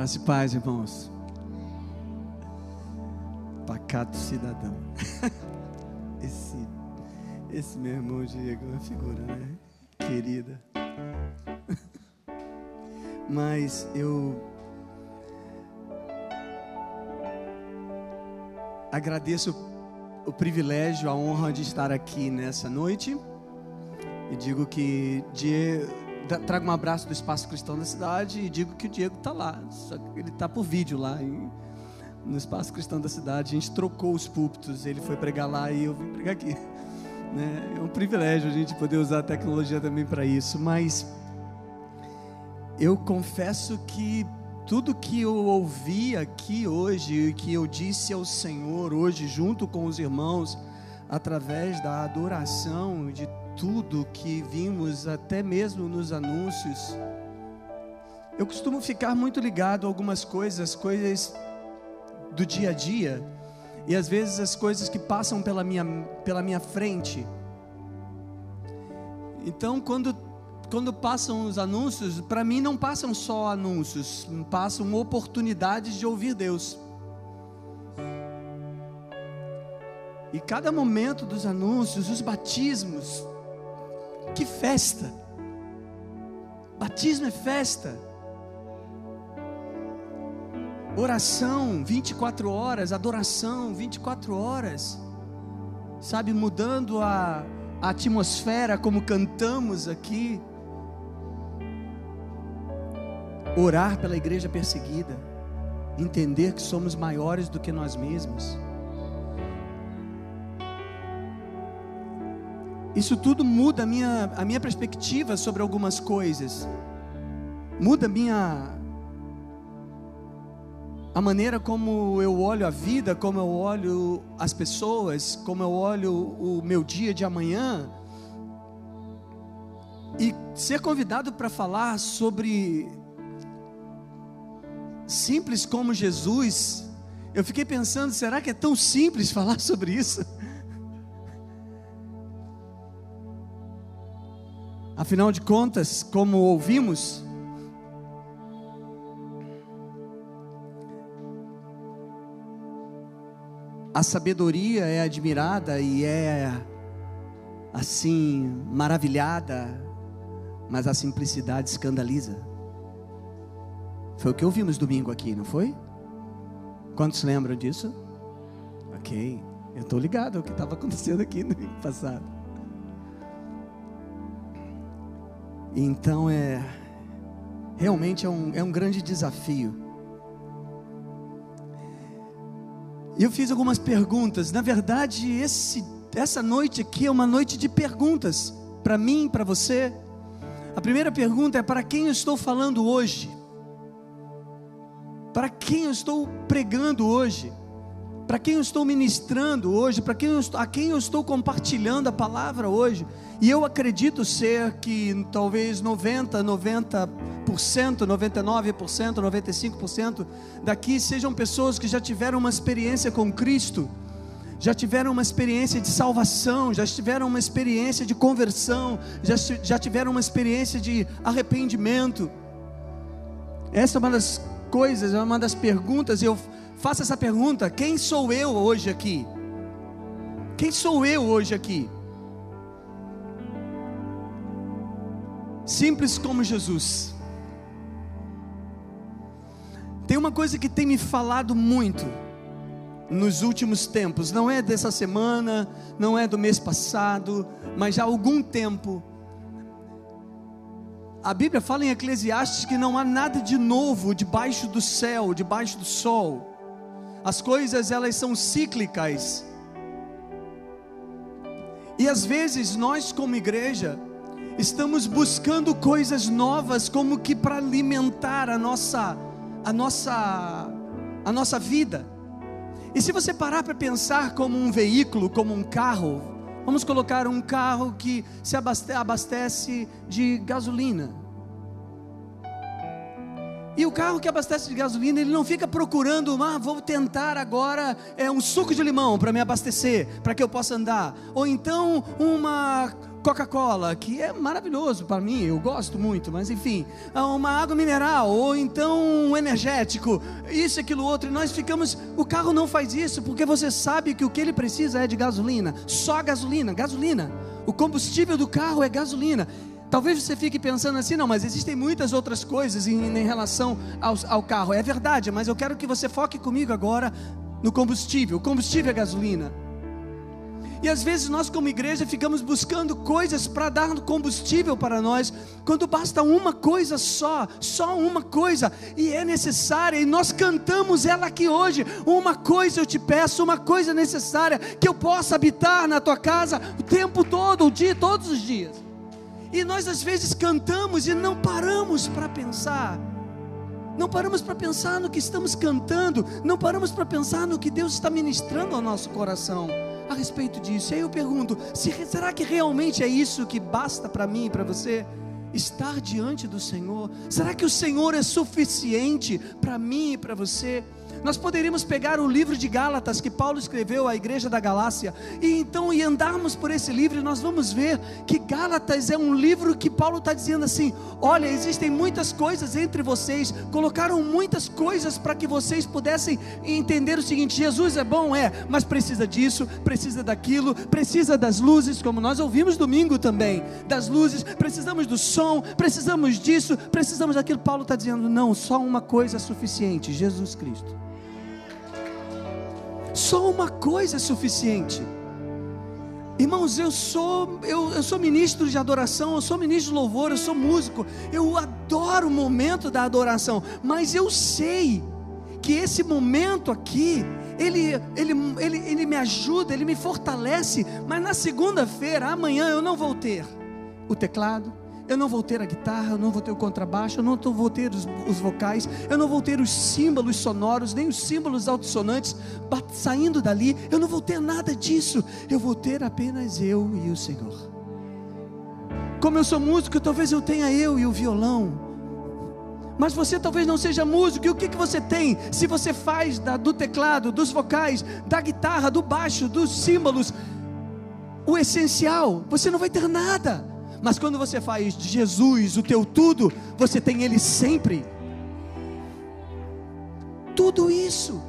Graça e paz, irmãos. Pacato cidadão. Esse, esse meu irmão Diego é uma figura, né? Querida. Mas eu agradeço o privilégio, a honra de estar aqui nessa noite. E digo que Diego trago um abraço do Espaço Cristão da cidade e digo que o Diego está lá. Só que ele está por vídeo lá em, no Espaço Cristão da cidade. A gente trocou os púlpitos. Ele foi pregar lá e eu vim pregar aqui. Né? É um privilégio a gente poder usar a tecnologia também para isso. Mas eu confesso que tudo que eu ouvi aqui hoje, que eu disse ao Senhor hoje, junto com os irmãos, através da adoração, de tudo que vimos, até mesmo nos anúncios, eu costumo ficar muito ligado a algumas coisas, coisas do dia a dia, e às vezes as coisas que passam pela minha, pela minha frente. Então, quando, quando passam os anúncios, para mim não passam só anúncios, passam oportunidades de ouvir Deus. E cada momento dos anúncios, os batismos, que festa! Batismo é festa. Oração 24 horas, adoração 24 horas. Sabe, mudando a, a atmosfera como cantamos aqui. Orar pela igreja perseguida. Entender que somos maiores do que nós mesmos. Isso tudo muda a minha, a minha perspectiva sobre algumas coisas. Muda a minha a maneira como eu olho a vida, como eu olho as pessoas, como eu olho o meu dia de amanhã. E ser convidado para falar sobre simples como Jesus, eu fiquei pensando, será que é tão simples falar sobre isso? Afinal de contas, como ouvimos, a sabedoria é admirada e é assim maravilhada, mas a simplicidade escandaliza. Foi o que ouvimos domingo aqui, não foi? Quantos lembram disso? Ok, eu estou ligado ao que estava acontecendo aqui no passado. Então é realmente é um, é um grande desafio. Eu fiz algumas perguntas. Na verdade, esse, essa noite aqui é uma noite de perguntas para mim, para você. A primeira pergunta é: para quem eu estou falando hoje? Para quem eu estou pregando hoje? Para quem eu estou ministrando hoje? Para quem eu a quem eu estou compartilhando a palavra hoje? E eu acredito ser que talvez 90, 90%, 99%, 95% daqui sejam pessoas que já tiveram uma experiência com Cristo, já tiveram uma experiência de salvação, já tiveram uma experiência de conversão, já, já tiveram uma experiência de arrependimento. Essa é uma das coisas, é uma das perguntas, e eu faço essa pergunta: quem sou eu hoje aqui? Quem sou eu hoje aqui? Simples como Jesus. Tem uma coisa que tem me falado muito nos últimos tempos, não é dessa semana, não é do mês passado, mas já há algum tempo. A Bíblia fala em Eclesiastes que não há nada de novo debaixo do céu, debaixo do sol. As coisas elas são cíclicas. E às vezes nós como igreja estamos buscando coisas novas como que para alimentar a nossa a nossa a nossa vida. E se você parar para pensar como um veículo, como um carro, vamos colocar um carro que se abastece de gasolina. E o carro que abastece de gasolina, ele não fica procurando, ah, vou tentar agora é um suco de limão para me abastecer, para que eu possa andar. Ou então uma Coca-Cola, que é maravilhoso para mim, eu gosto muito, mas enfim, uma água mineral, ou então um energético, isso, aquilo, outro, e nós ficamos. O carro não faz isso, porque você sabe que o que ele precisa é de gasolina, só gasolina, gasolina. O combustível do carro é gasolina. Talvez você fique pensando assim, não, mas existem muitas outras coisas em, em relação ao, ao carro. É verdade, mas eu quero que você foque comigo agora no combustível. O combustível é gasolina. E às vezes nós, como igreja, ficamos buscando coisas para dar combustível para nós, quando basta uma coisa só, só uma coisa, e é necessária, e nós cantamos ela aqui hoje. Uma coisa eu te peço, uma coisa necessária, que eu possa habitar na tua casa o tempo todo, o dia, todos os dias. E nós às vezes cantamos e não paramos para pensar. Não paramos para pensar no que estamos cantando, não paramos para pensar no que Deus está ministrando ao nosso coração a respeito disso. E aí eu pergunto: se, será que realmente é isso que basta para mim e para você? Estar diante do Senhor? Será que o Senhor é suficiente para mim e para você? Nós poderíamos pegar o livro de Gálatas que Paulo escreveu à igreja da Galácia e então e andarmos por esse livro, nós vamos ver que Gálatas é um livro que Paulo está dizendo assim: olha, existem muitas coisas entre vocês, colocaram muitas coisas para que vocês pudessem entender o seguinte: Jesus é bom, é, mas precisa disso, precisa daquilo, precisa das luzes, como nós ouvimos domingo também, das luzes, precisamos do som, precisamos disso, precisamos daquilo. Paulo está dizendo: não, só uma coisa é suficiente: Jesus Cristo. Só uma coisa é suficiente. Irmãos, eu sou eu, eu sou ministro de adoração, eu sou ministro de louvor, eu sou músico. Eu adoro o momento da adoração, mas eu sei que esse momento aqui, ele, ele, ele, ele me ajuda, ele me fortalece, mas na segunda-feira, amanhã, eu não vou ter o teclado, eu não vou ter a guitarra, eu não vou ter o contrabaixo, eu não vou ter os, os vocais, eu não vou ter os símbolos sonoros, nem os símbolos altissonantes saindo dali, eu não vou ter nada disso, eu vou ter apenas eu e o Senhor. Como eu sou músico, talvez eu tenha eu e o violão, mas você talvez não seja músico, e o que, que você tem? Se você faz da, do teclado, dos vocais, da guitarra, do baixo, dos símbolos, o essencial, você não vai ter nada. Mas quando você faz de Jesus o teu tudo, você tem Ele sempre. Tudo isso.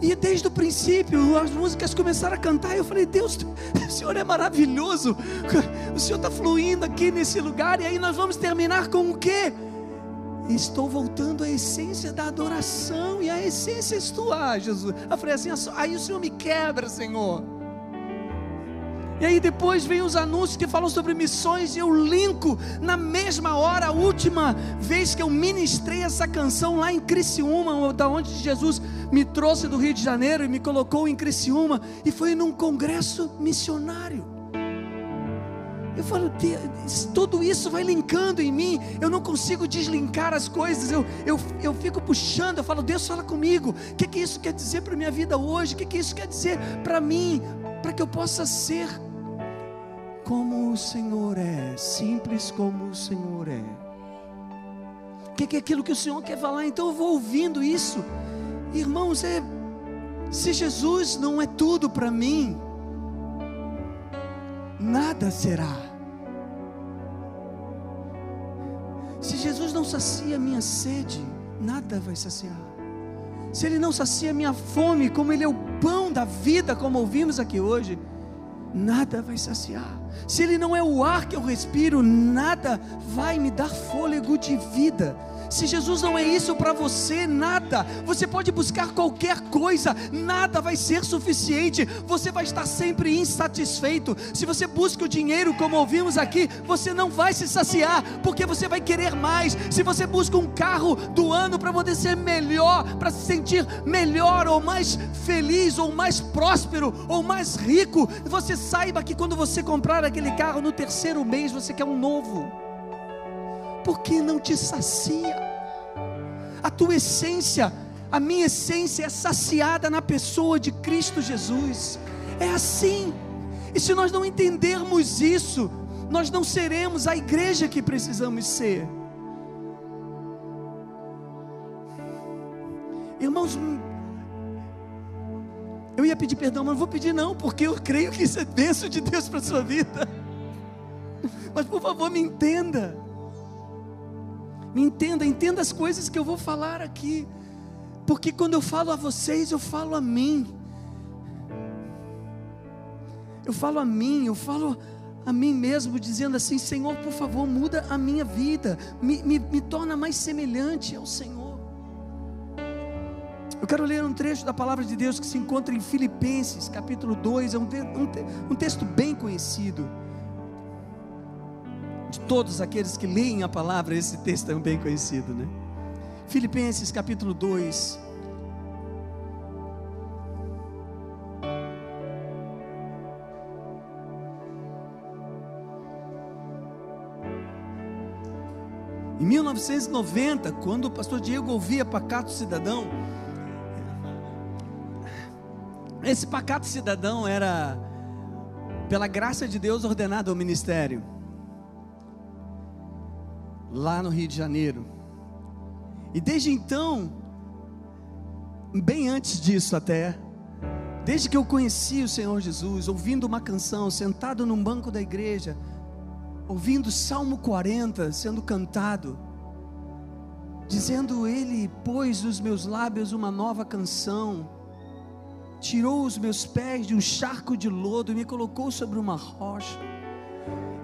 E desde o princípio, as músicas começaram a cantar. E eu falei: Deus, o Senhor é maravilhoso. O Senhor está fluindo aqui nesse lugar. E aí nós vamos terminar com o quê? Estou voltando à essência da adoração. E a essência és tu, ah, Jesus. Eu falei assim: aí o Senhor me quebra, Senhor. E aí depois vem os anúncios que falam sobre missões e eu linko na mesma hora, a última vez que eu ministrei essa canção lá em Criciúma, da onde Jesus me trouxe do Rio de Janeiro e me colocou em Criciúma, e foi num congresso missionário. Eu falo, tudo isso vai linkando em mim, eu não consigo deslinkar as coisas, eu, eu, eu fico puxando, eu falo, Deus fala comigo, o que, que isso quer dizer para a minha vida hoje, o que, que isso quer dizer para mim, para que eu possa ser como o Senhor é, simples como o Senhor é. O que, é aquilo que o Senhor quer falar? Então eu vou ouvindo isso, irmãos. É se Jesus não é tudo para mim, nada será. Se Jesus não sacia minha sede, nada vai saciar. Se Ele não sacia minha fome, como Ele é o pão da vida, como ouvimos aqui hoje, nada vai saciar. Se Ele não é o ar que eu respiro, nada vai me dar fôlego de vida. Se Jesus não é isso para você, nada. Você pode buscar qualquer coisa, nada vai ser suficiente. Você vai estar sempre insatisfeito. Se você busca o dinheiro, como ouvimos aqui, você não vai se saciar, porque você vai querer mais. Se você busca um carro do ano para poder ser melhor, para se sentir melhor, ou mais feliz, ou mais próspero, ou mais rico, você saiba que quando você comprar aquele carro no terceiro mês, você quer um novo porque não te sacia. A tua essência, a minha essência é saciada na pessoa de Cristo Jesus. É assim. E se nós não entendermos isso, nós não seremos a igreja que precisamos ser. Irmãos, eu ia pedir perdão, mas não vou pedir não, porque eu creio que isso é bênção de Deus para a sua vida. mas por favor me entenda. Me entenda, entenda as coisas que eu vou falar aqui. Porque quando eu falo a vocês, eu falo a mim. Eu falo a mim, eu falo a mim mesmo, dizendo assim: Senhor, por favor, muda a minha vida, me, me, me torna mais semelhante ao Senhor. Eu quero ler um trecho da palavra de Deus que se encontra em Filipenses, capítulo 2, é um, um, um texto bem conhecido. Todos aqueles que leem a palavra, esse texto é bem conhecido, né? Filipenses, capítulo 2, Em 1990, quando o pastor Diego ouvia Pacato Cidadão, esse pacato cidadão era, pela graça de Deus, ordenado ao ministério. Lá no Rio de Janeiro. E desde então, bem antes disso até, desde que eu conheci o Senhor Jesus, ouvindo uma canção, sentado num banco da igreja, ouvindo Salmo 40 sendo cantado, dizendo: Ele pôs nos meus lábios uma nova canção tirou os meus pés de um charco de lodo e me colocou sobre uma rocha.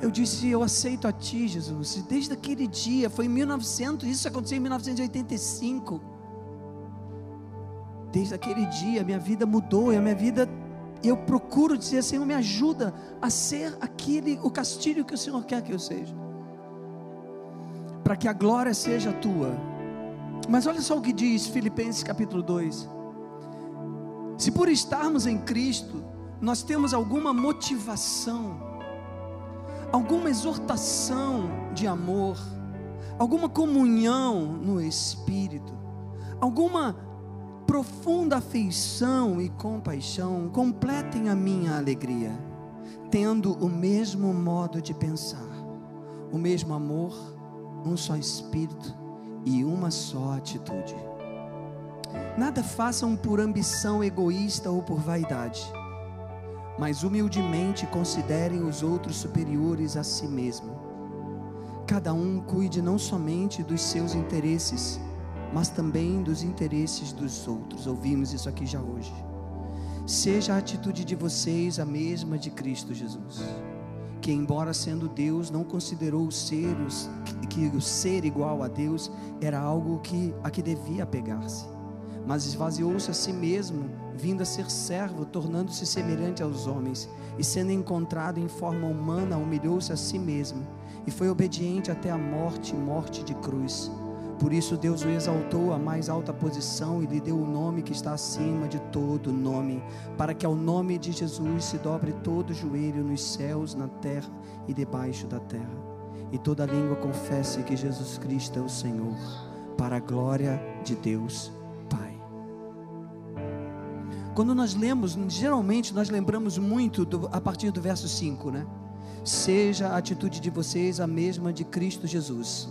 Eu disse: Eu aceito a Ti, Jesus. Desde aquele dia, foi em 1900, isso aconteceu em 1985. Desde aquele dia, minha vida mudou e a minha vida, eu procuro dizer: Senhor, me ajuda a ser aquele, o castilho que o Senhor quer que eu seja, para que a glória seja tua. Mas olha só o que diz Filipenses capítulo 2. Se por estarmos em Cristo, nós temos alguma motivação, alguma exortação de amor, alguma comunhão no Espírito, alguma profunda afeição e compaixão, completem a minha alegria, tendo o mesmo modo de pensar, o mesmo amor, um só Espírito e uma só atitude. Nada façam por ambição egoísta ou por vaidade, mas humildemente considerem os outros superiores a si mesmo. Cada um cuide não somente dos seus interesses, mas também dos interesses dos outros. Ouvimos isso aqui já hoje. Seja a atitude de vocês a mesma de Cristo Jesus, que embora sendo Deus, não considerou o ser, que o ser igual a Deus era algo que a que devia apegar-se mas esvaziou-se a si mesmo, vindo a ser servo, tornando-se semelhante aos homens, e sendo encontrado em forma humana, humilhou-se a si mesmo, e foi obediente até a morte morte de cruz. Por isso Deus o exaltou à mais alta posição e lhe deu o nome que está acima de todo nome, para que ao nome de Jesus se dobre todo joelho nos céus, na terra e debaixo da terra, e toda língua confesse que Jesus Cristo é o Senhor, para a glória de Deus quando nós lemos, geralmente nós lembramos muito do, a partir do verso 5, né? Seja a atitude de vocês a mesma de Cristo Jesus.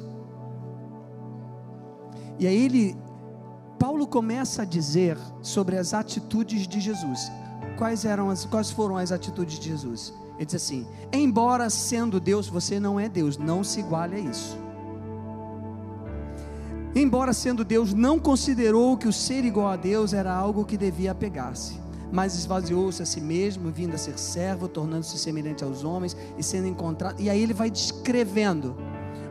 E aí ele, Paulo começa a dizer sobre as atitudes de Jesus. Quais eram as, quais foram as atitudes de Jesus? Ele diz assim: embora sendo Deus, você não é Deus, não se iguale a isso embora sendo Deus, não considerou que o ser igual a Deus era algo que devia apegar-se, mas esvaziou-se a si mesmo, vindo a ser servo, tornando-se semelhante aos homens e sendo encontrado. E aí ele vai descrevendo,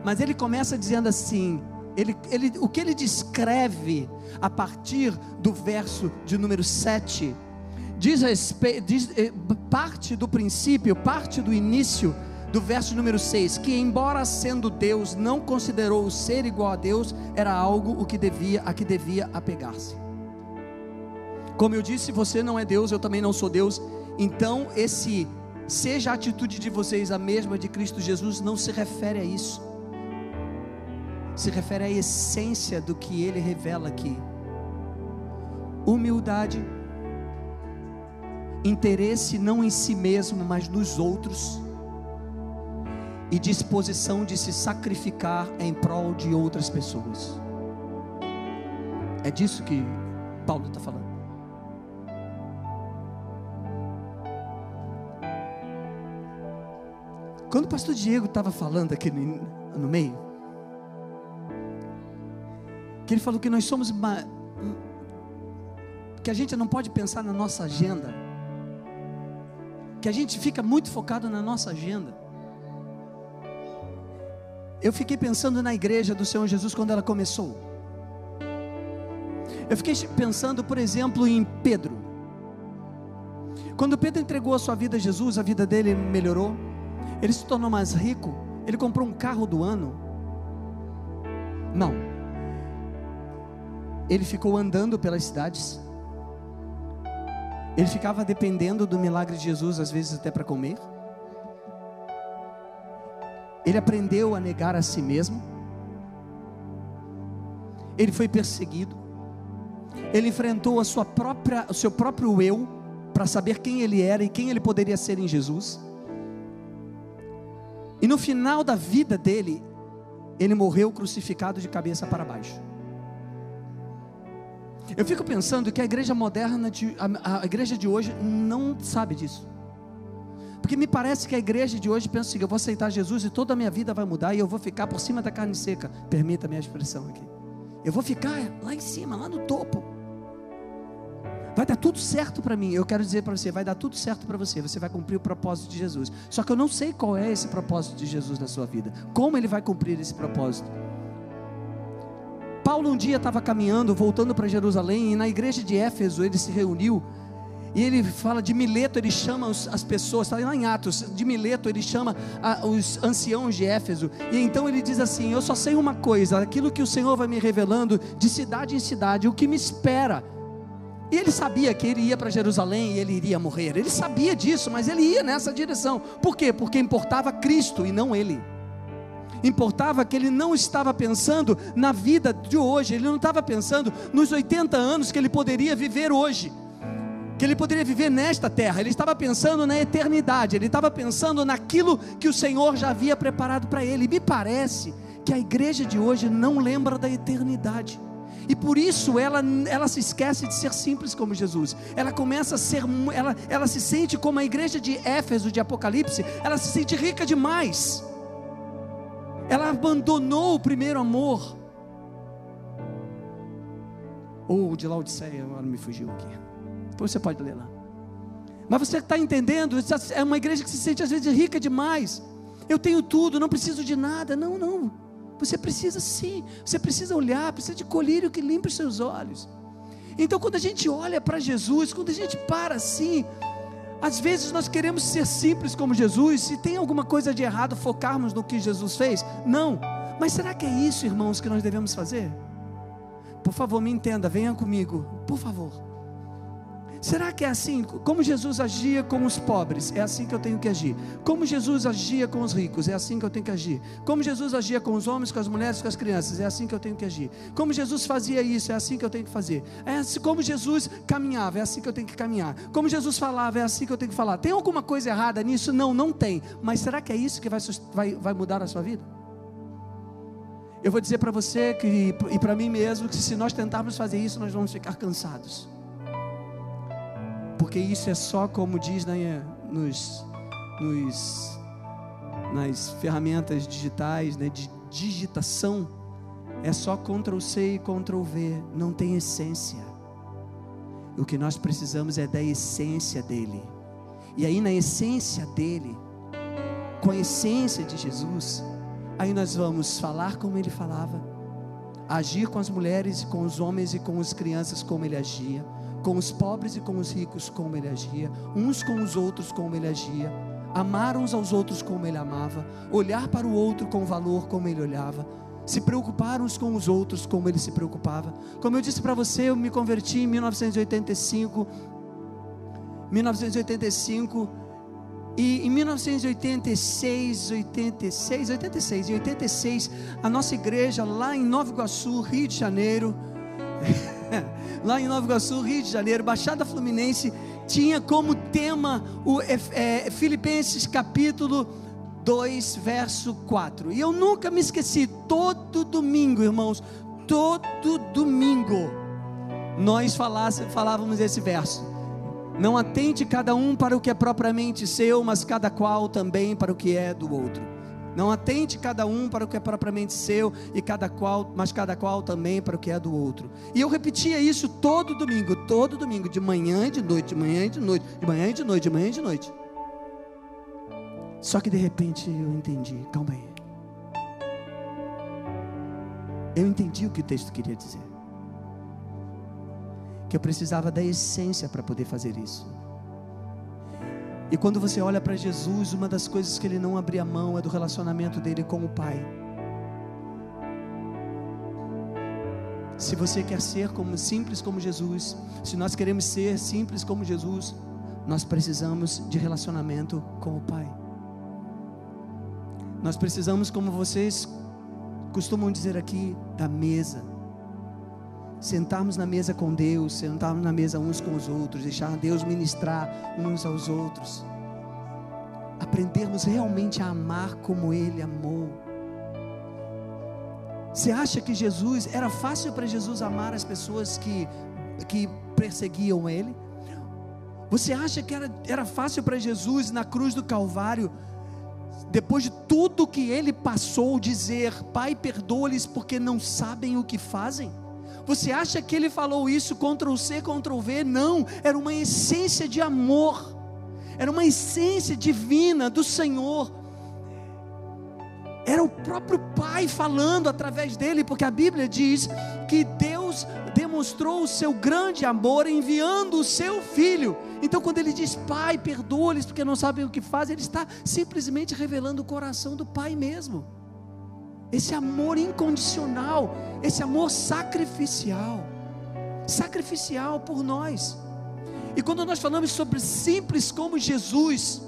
mas ele começa dizendo assim: ele, ele, o que ele descreve a partir do verso de número 7 diz, diz eh, parte do princípio, parte do início do verso número 6, que embora sendo Deus, não considerou o ser igual a Deus, era algo o que devia, a que devia apegar-se. Como eu disse, você não é Deus, eu também não sou Deus. Então, esse seja a atitude de vocês a mesma de Cristo Jesus não se refere a isso. Se refere à essência do que ele revela aqui. Humildade, interesse não em si mesmo, mas nos outros e disposição de se sacrificar em prol de outras pessoas. É disso que Paulo está falando. Quando o pastor Diego estava falando aqui no, no meio, que ele falou que nós somos uma, que a gente não pode pensar na nossa agenda, que a gente fica muito focado na nossa agenda. Eu fiquei pensando na igreja do Senhor Jesus quando ela começou. Eu fiquei pensando, por exemplo, em Pedro. Quando Pedro entregou a sua vida a Jesus, a vida dele melhorou, ele se tornou mais rico, ele comprou um carro do ano. Não. Ele ficou andando pelas cidades, ele ficava dependendo do milagre de Jesus, às vezes até para comer. Ele aprendeu a negar a si mesmo. Ele foi perseguido. Ele enfrentou a sua própria, o seu próprio eu para saber quem ele era e quem ele poderia ser em Jesus. E no final da vida dele, ele morreu crucificado de cabeça para baixo. Eu fico pensando que a igreja moderna, de, a, a, igreja de hoje não sabe disso. Porque me parece que a igreja de hoje pensa assim: eu vou aceitar Jesus e toda a minha vida vai mudar e eu vou ficar por cima da carne seca. Permita a minha expressão aqui. Eu vou ficar lá em cima, lá no topo. Vai dar tudo certo para mim. Eu quero dizer para você: vai dar tudo certo para você. Você vai cumprir o propósito de Jesus. Só que eu não sei qual é esse propósito de Jesus na sua vida. Como ele vai cumprir esse propósito? Paulo um dia estava caminhando, voltando para Jerusalém, e na igreja de Éfeso ele se reuniu. E ele fala de Mileto, ele chama as pessoas, está lá em Atos, de Mileto ele chama os anciãos de Éfeso. E então ele diz assim: Eu só sei uma coisa, aquilo que o Senhor vai me revelando de cidade em cidade, o que me espera. E ele sabia que ele ia para Jerusalém e ele iria morrer. Ele sabia disso, mas ele ia nessa direção. Por quê? Porque importava Cristo e não ele. Importava que ele não estava pensando na vida de hoje, ele não estava pensando nos 80 anos que ele poderia viver hoje, que ele poderia viver nesta terra, ele estava pensando na eternidade, ele estava pensando naquilo que o Senhor já havia preparado para ele. Me parece que a igreja de hoje não lembra da eternidade. E por isso ela, ela se esquece de ser simples como Jesus. Ela começa a ser, ela, ela se sente como a igreja de Éfeso, de Apocalipse, ela se sente rica demais. Ela abandonou o primeiro amor. Ou de Laodiceia, agora me fugiu aqui. Você pode ler lá. Mas você está entendendo? É uma igreja que se sente às vezes rica demais. Eu tenho tudo, não preciso de nada. Não, não. Você precisa sim. Você precisa olhar, precisa de colírio que limpe os seus olhos. Então, quando a gente olha para Jesus, quando a gente para assim, às vezes nós queremos ser simples como Jesus, se tem alguma coisa de errado focarmos no que Jesus fez? Não. Mas será que é isso, irmãos, que nós devemos fazer? Por favor, me entenda, venha comigo, por favor. Será que é assim? Como Jesus agia com os pobres, é assim que eu tenho que agir. Como Jesus agia com os ricos, é assim que eu tenho que agir. Como Jesus agia com os homens, com as mulheres, com as crianças, é assim que eu tenho que agir. Como Jesus fazia isso, é assim que eu tenho que fazer. É assim, como Jesus caminhava, é assim que eu tenho que caminhar. Como Jesus falava, é assim que eu tenho que falar. Tem alguma coisa errada nisso? Não, não tem. Mas será que é isso que vai, vai, vai mudar a sua vida? Eu vou dizer para você que, e para mim mesmo que se nós tentarmos fazer isso, nós vamos ficar cansados porque isso é só como diz né, nos, nos, nas ferramentas digitais né, de digitação, é só Ctrl C e Ctrl V, não tem essência. O que nós precisamos é da essência dele. E aí, na essência dele, com a essência de Jesus, aí nós vamos falar como ele falava, agir com as mulheres, com os homens e com as crianças como ele agia com os pobres e com os ricos como ele agia, uns com os outros como ele agia, amar uns aos outros como ele amava, olhar para o outro com valor como ele olhava, se preocupar uns com os outros como ele se preocupava. Como eu disse para você, eu me converti em 1985. 1985 e em 1986, 86, 86, em 86, a nossa igreja lá em Nova Iguaçu, Rio de Janeiro, lá em Nova Iguaçu, Rio de Janeiro, Baixada Fluminense, tinha como tema o é, Filipenses capítulo 2, verso 4. E eu nunca me esqueci, todo domingo, irmãos, todo domingo, nós falávamos esse verso. Não atente cada um para o que é propriamente seu, mas cada qual também para o que é do outro. Não atente cada um para o que é propriamente seu e cada qual, mas cada qual também para o que é do outro. E eu repetia isso todo domingo, todo domingo, de manhã e de noite, de manhã e de noite, de manhã e de noite, de manhã e de noite. Só que de repente eu entendi, calma aí. Eu entendi o que o texto queria dizer que eu precisava da essência para poder fazer isso. E quando você olha para Jesus, uma das coisas que ele não abria mão é do relacionamento dele com o Pai. Se você quer ser como simples como Jesus, se nós queremos ser simples como Jesus, nós precisamos de relacionamento com o Pai. Nós precisamos, como vocês costumam dizer aqui, da mesa sentarmos na mesa com Deus, sentarmos na mesa uns com os outros, deixar Deus ministrar uns aos outros, aprendermos realmente a amar como Ele amou. Você acha que Jesus, era fácil para Jesus amar as pessoas que, que perseguiam Ele? Você acha que era, era fácil para Jesus na cruz do Calvário, depois de tudo que Ele passou, dizer: Pai, perdoa-lhes porque não sabem o que fazem? Você acha que ele falou isso contra o C, contra o V? Não, era uma essência de amor, era uma essência divina do Senhor. Era o próprio Pai falando através dele, porque a Bíblia diz que Deus demonstrou o seu grande amor enviando o seu filho. Então, quando ele diz Pai, perdoa-lhes porque não sabem o que fazem, ele está simplesmente revelando o coração do Pai mesmo esse amor incondicional, esse amor sacrificial sacrificial por nós. E quando nós falamos sobre simples como Jesus,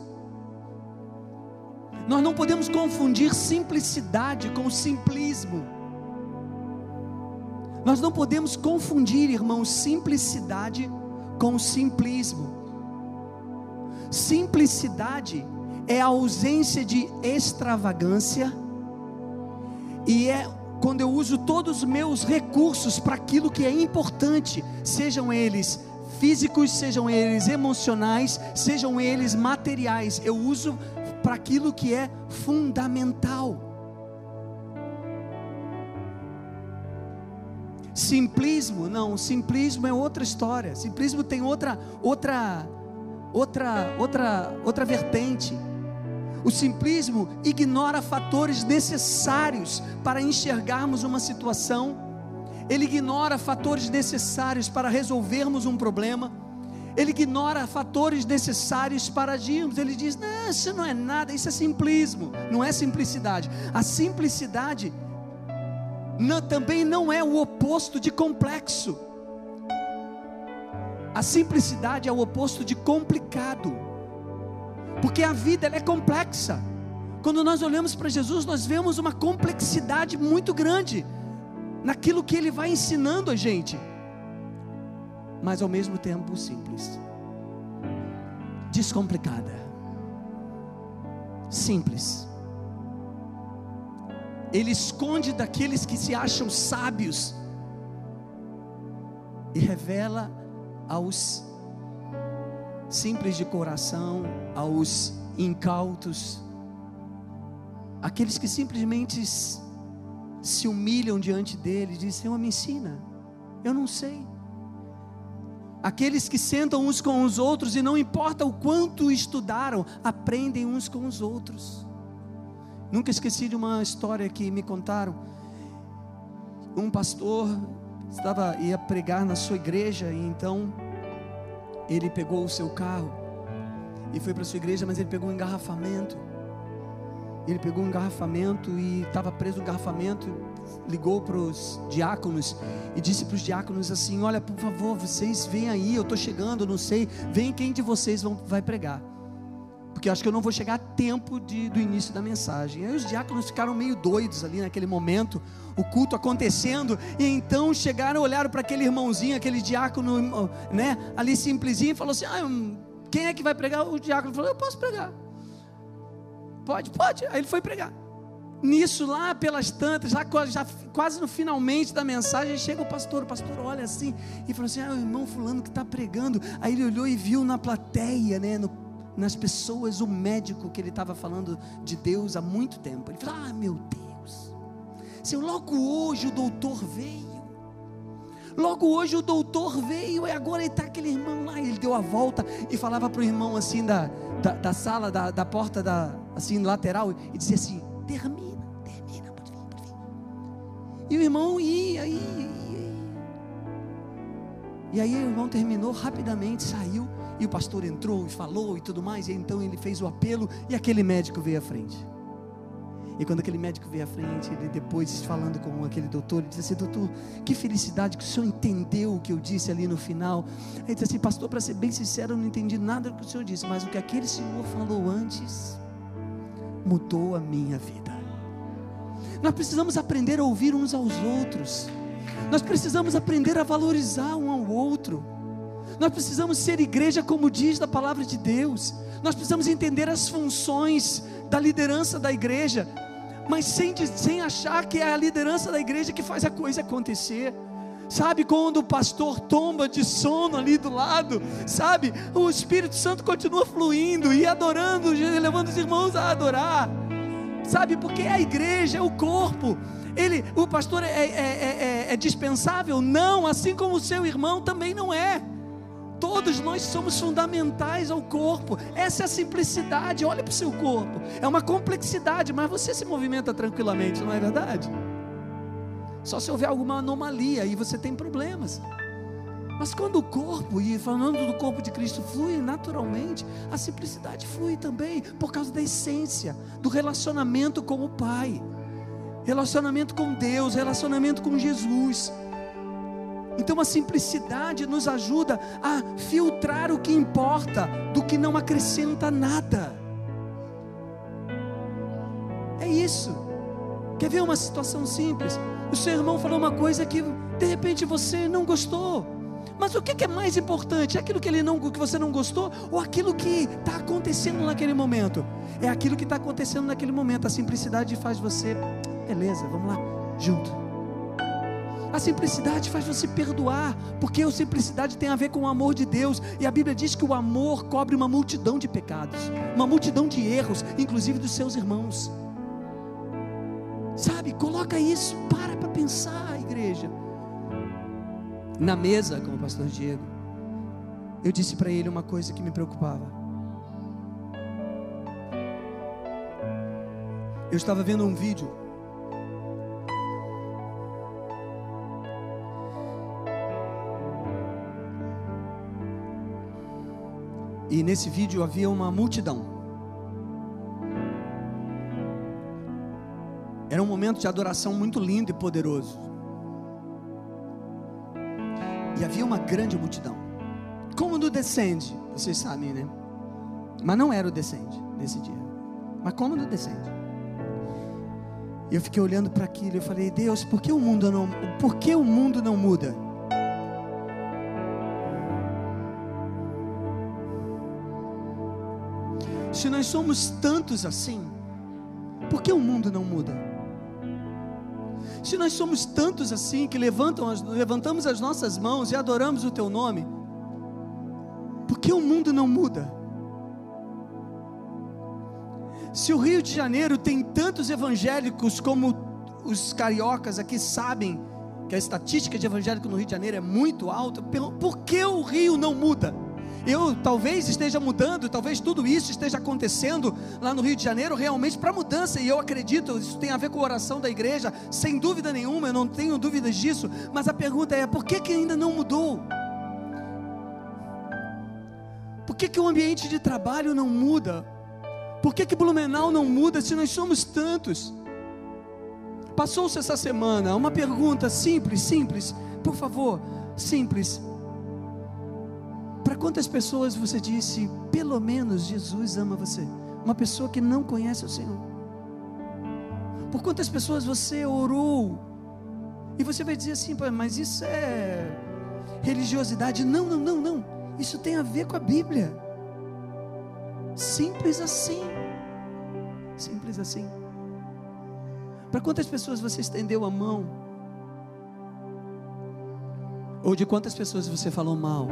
nós não podemos confundir simplicidade com simplismo. Nós não podemos confundir, irmãos, simplicidade com simplismo. Simplicidade é a ausência de extravagância e é quando eu uso todos os meus recursos para aquilo que é importante, sejam eles físicos, sejam eles emocionais, sejam eles materiais, eu uso para aquilo que é fundamental. Simplismo, não, simplismo é outra história. Simplismo tem outra outra outra outra outra vertente. O simplismo ignora fatores necessários para enxergarmos uma situação, ele ignora fatores necessários para resolvermos um problema, ele ignora fatores necessários para agirmos. Ele diz: Não, isso não é nada, isso é simplismo, não é simplicidade. A simplicidade não, também não é o oposto de complexo. A simplicidade é o oposto de complicado porque a vida é complexa. Quando nós olhamos para Jesus, nós vemos uma complexidade muito grande naquilo que ele vai ensinando a gente, mas ao mesmo tempo simples, descomplicada, simples. Ele esconde daqueles que se acham sábios e revela aos simples de coração, aos incautos, aqueles que simplesmente se humilham diante dele, dizem: Senhor, me ensina, eu não sei. Aqueles que sentam uns com os outros e não importa o quanto estudaram, aprendem uns com os outros. Nunca esqueci de uma história que me contaram. Um pastor estava ia pregar na sua igreja e então ele pegou o seu carro e foi para sua igreja, mas ele pegou um engarrafamento. Ele pegou um engarrafamento e estava preso no engarrafamento. Ligou para os diáconos e disse para os diáconos assim: Olha, por favor, vocês vêm aí, eu estou chegando, não sei, vem quem de vocês vão, vai pregar porque acho que eu não vou chegar a tempo de, do início da mensagem. Aí os diáconos ficaram meio doidos ali naquele momento, o culto acontecendo, e então chegaram, olharam para aquele irmãozinho, aquele diácono, né, ali simplesinho, e falou assim: ah, quem é que vai pregar? O diácono falou: eu posso pregar. Pode, pode. Aí ele foi pregar. Nisso, lá pelas tantas, lá já, quase no finalmente da mensagem, chega o pastor, o pastor olha assim e falou assim: ah, o irmão fulano que está pregando. Aí ele olhou e viu na plateia, né, no, nas pessoas, o médico que ele estava falando de Deus há muito tempo. Ele falou: ah, meu Deus, se logo hoje o doutor veio. Logo hoje o doutor veio e agora está aquele irmão lá. Ele deu a volta e falava para o irmão assim da, da, da sala, da, da porta da, assim lateral, e dizia assim: termina e o irmão ia, ia, ia. E aí o irmão terminou rapidamente, saiu, e o pastor entrou e falou e tudo mais, e então ele fez o apelo, e aquele médico veio à frente. E quando aquele médico veio à frente, ele depois falando com aquele doutor, ele disse assim: Doutor, que felicidade que o senhor entendeu o que eu disse ali no final. Ele disse assim: Pastor, para ser bem sincero, eu não entendi nada do que o senhor disse, mas o que aquele senhor falou antes mudou a minha vida. Nós precisamos aprender a ouvir uns aos outros. Nós precisamos aprender a valorizar um ao outro. Nós precisamos ser igreja como diz da palavra de Deus. Nós precisamos entender as funções da liderança da igreja, mas sem, sem achar que é a liderança da igreja que faz a coisa acontecer. Sabe quando o pastor tomba de sono ali do lado, sabe? O Espírito Santo continua fluindo e adorando, levando os irmãos a adorar sabe? Porque a igreja é o corpo. Ele, o pastor é, é, é, é, dispensável? Não, assim como o seu irmão também não é. Todos nós somos fundamentais ao corpo. Essa é a simplicidade. Olha para o seu corpo. É uma complexidade, mas você se movimenta tranquilamente, não é verdade? Só se houver alguma anomalia, aí você tem problemas. Mas quando o corpo, e falando do corpo de Cristo, flui naturalmente, a simplicidade flui também, por causa da essência, do relacionamento com o Pai, relacionamento com Deus, relacionamento com Jesus. Então a simplicidade nos ajuda a filtrar o que importa do que não acrescenta nada. É isso. Quer ver uma situação simples? O seu irmão falou uma coisa que de repente você não gostou. Mas o que é mais importante? É aquilo que ele não, que você não gostou ou aquilo que está acontecendo naquele momento? É aquilo que está acontecendo naquele momento. A simplicidade faz você, beleza, vamos lá, junto. A simplicidade faz você perdoar, porque a simplicidade tem a ver com o amor de Deus, e a Bíblia diz que o amor cobre uma multidão de pecados, uma multidão de erros, inclusive dos seus irmãos. Sabe, coloca isso, para para pensar, igreja na mesa com o pastor Diego, eu disse para ele uma coisa que me preocupava. Eu estava vendo um vídeo. E nesse vídeo havia uma multidão. Era um momento de adoração muito lindo e poderoso. E havia uma grande multidão. Como no descende, vocês sabem, né? Mas não era o descende nesse dia. Mas como no descende? E eu fiquei olhando para aquilo e falei: Deus, por que o mundo não, por que o mundo não muda? Se nós somos tantos assim, por que o mundo não muda? Se nós somos tantos assim que levantam, levantamos as nossas mãos e adoramos o teu nome, por que o mundo não muda? Se o Rio de Janeiro tem tantos evangélicos como os cariocas aqui sabem que a estatística de evangélico no Rio de Janeiro é muito alta, por que o Rio não muda? Eu talvez esteja mudando, talvez tudo isso esteja acontecendo lá no Rio de Janeiro realmente para mudança, e eu acredito, isso tem a ver com a oração da igreja, sem dúvida nenhuma, eu não tenho dúvidas disso, mas a pergunta é: por que, que ainda não mudou? Por que, que o ambiente de trabalho não muda? Por que, que Blumenau não muda se nós somos tantos? Passou-se essa semana uma pergunta simples, simples, por favor, simples. Para quantas pessoas você disse, pelo menos Jesus ama você? Uma pessoa que não conhece o Senhor. Por quantas pessoas você orou? E você vai dizer assim, mas isso é religiosidade. Não, não, não, não. Isso tem a ver com a Bíblia. Simples assim. Simples assim. Para quantas pessoas você estendeu a mão? Ou de quantas pessoas você falou mal?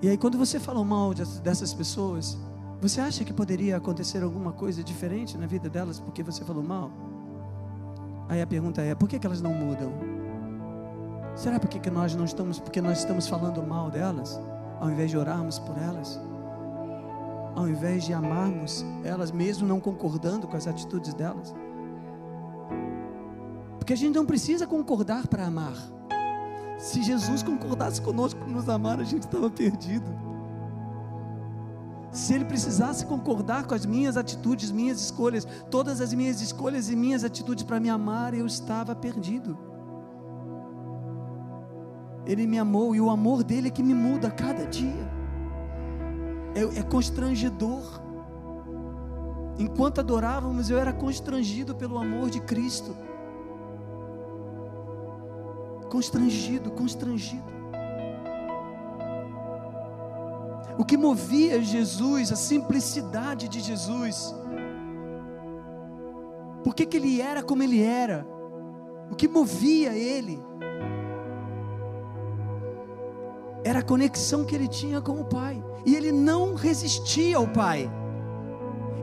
E aí, quando você falou mal dessas pessoas, você acha que poderia acontecer alguma coisa diferente na vida delas porque você falou mal? Aí a pergunta é: por que, que elas não mudam? Será porque que nós não estamos, porque nós estamos falando mal delas, ao invés de orarmos por elas? Ao invés de amarmos elas, mesmo não concordando com as atitudes delas? Porque a gente não precisa concordar para amar. Se Jesus concordasse conosco para nos amar, a gente estava perdido. Se ele precisasse concordar com as minhas atitudes, minhas escolhas, todas as minhas escolhas e minhas atitudes para me amar, eu estava perdido. Ele me amou e o amor dele é que me muda a cada dia. É, é constrangedor. Enquanto adorávamos, eu era constrangido pelo amor de Cristo constrangido, constrangido. O que movia Jesus, a simplicidade de Jesus. Por que, que ele era como ele era? O que movia ele era a conexão que ele tinha com o Pai. E ele não resistia ao Pai.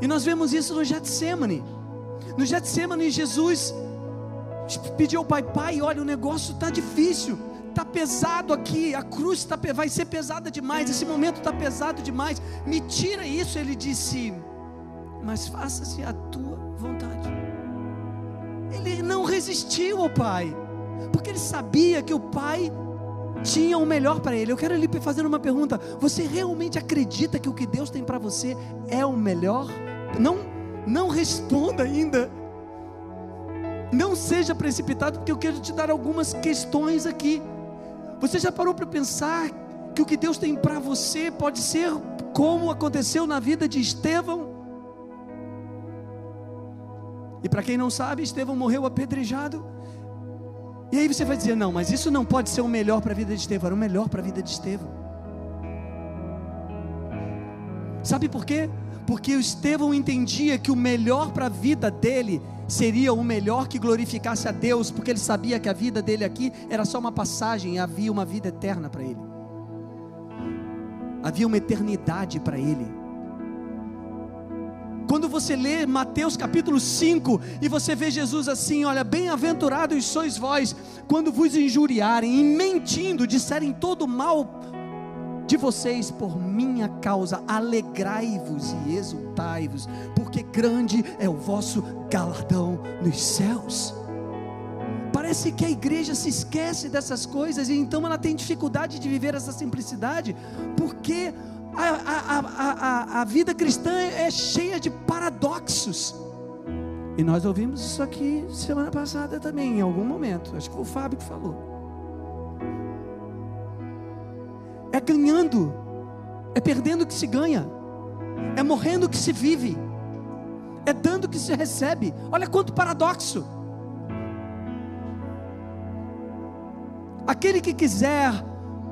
E nós vemos isso no Getsemane. No Getsemane, Jesus pediu ao pai, pai, olha, o negócio está difícil, está pesado aqui, a cruz tá, vai ser pesada demais, esse momento está pesado demais, me tira isso. Ele disse, mas faça-se a tua vontade. Ele não resistiu ao pai, porque ele sabia que o pai tinha o melhor para ele. Eu quero lhe fazer uma pergunta: você realmente acredita que o que Deus tem para você é o melhor? Não, não responda ainda. Não seja precipitado, porque eu quero te dar algumas questões aqui. Você já parou para pensar que o que Deus tem para você pode ser como aconteceu na vida de Estevão? E para quem não sabe, Estevão morreu apedrejado. E aí você vai dizer: não, mas isso não pode ser o melhor para a vida de Estevão, era o melhor para a vida de Estevão. Sabe por quê? Porque o Estevão entendia que o melhor para a vida dele seria o melhor que glorificasse a Deus, porque ele sabia que a vida dele aqui era só uma passagem e havia uma vida eterna para ele. Havia uma eternidade para ele. Quando você lê Mateus capítulo 5 e você vê Jesus assim, olha, bem-aventurados sois vós, quando vos injuriarem e mentindo disserem todo mal de vocês por minha causa, alegrai-vos e exultai-vos, porque grande é o vosso galardão nos céus. Parece que a igreja se esquece dessas coisas e então ela tem dificuldade de viver essa simplicidade, porque a, a, a, a, vida cristã é cheia de paradoxos. E nós ouvimos isso aqui semana passada também, em algum momento. Acho que foi o Fábio que falou. É ganhando, é perdendo que se ganha, é morrendo que se vive, é dando que se recebe. Olha quanto paradoxo. Aquele que quiser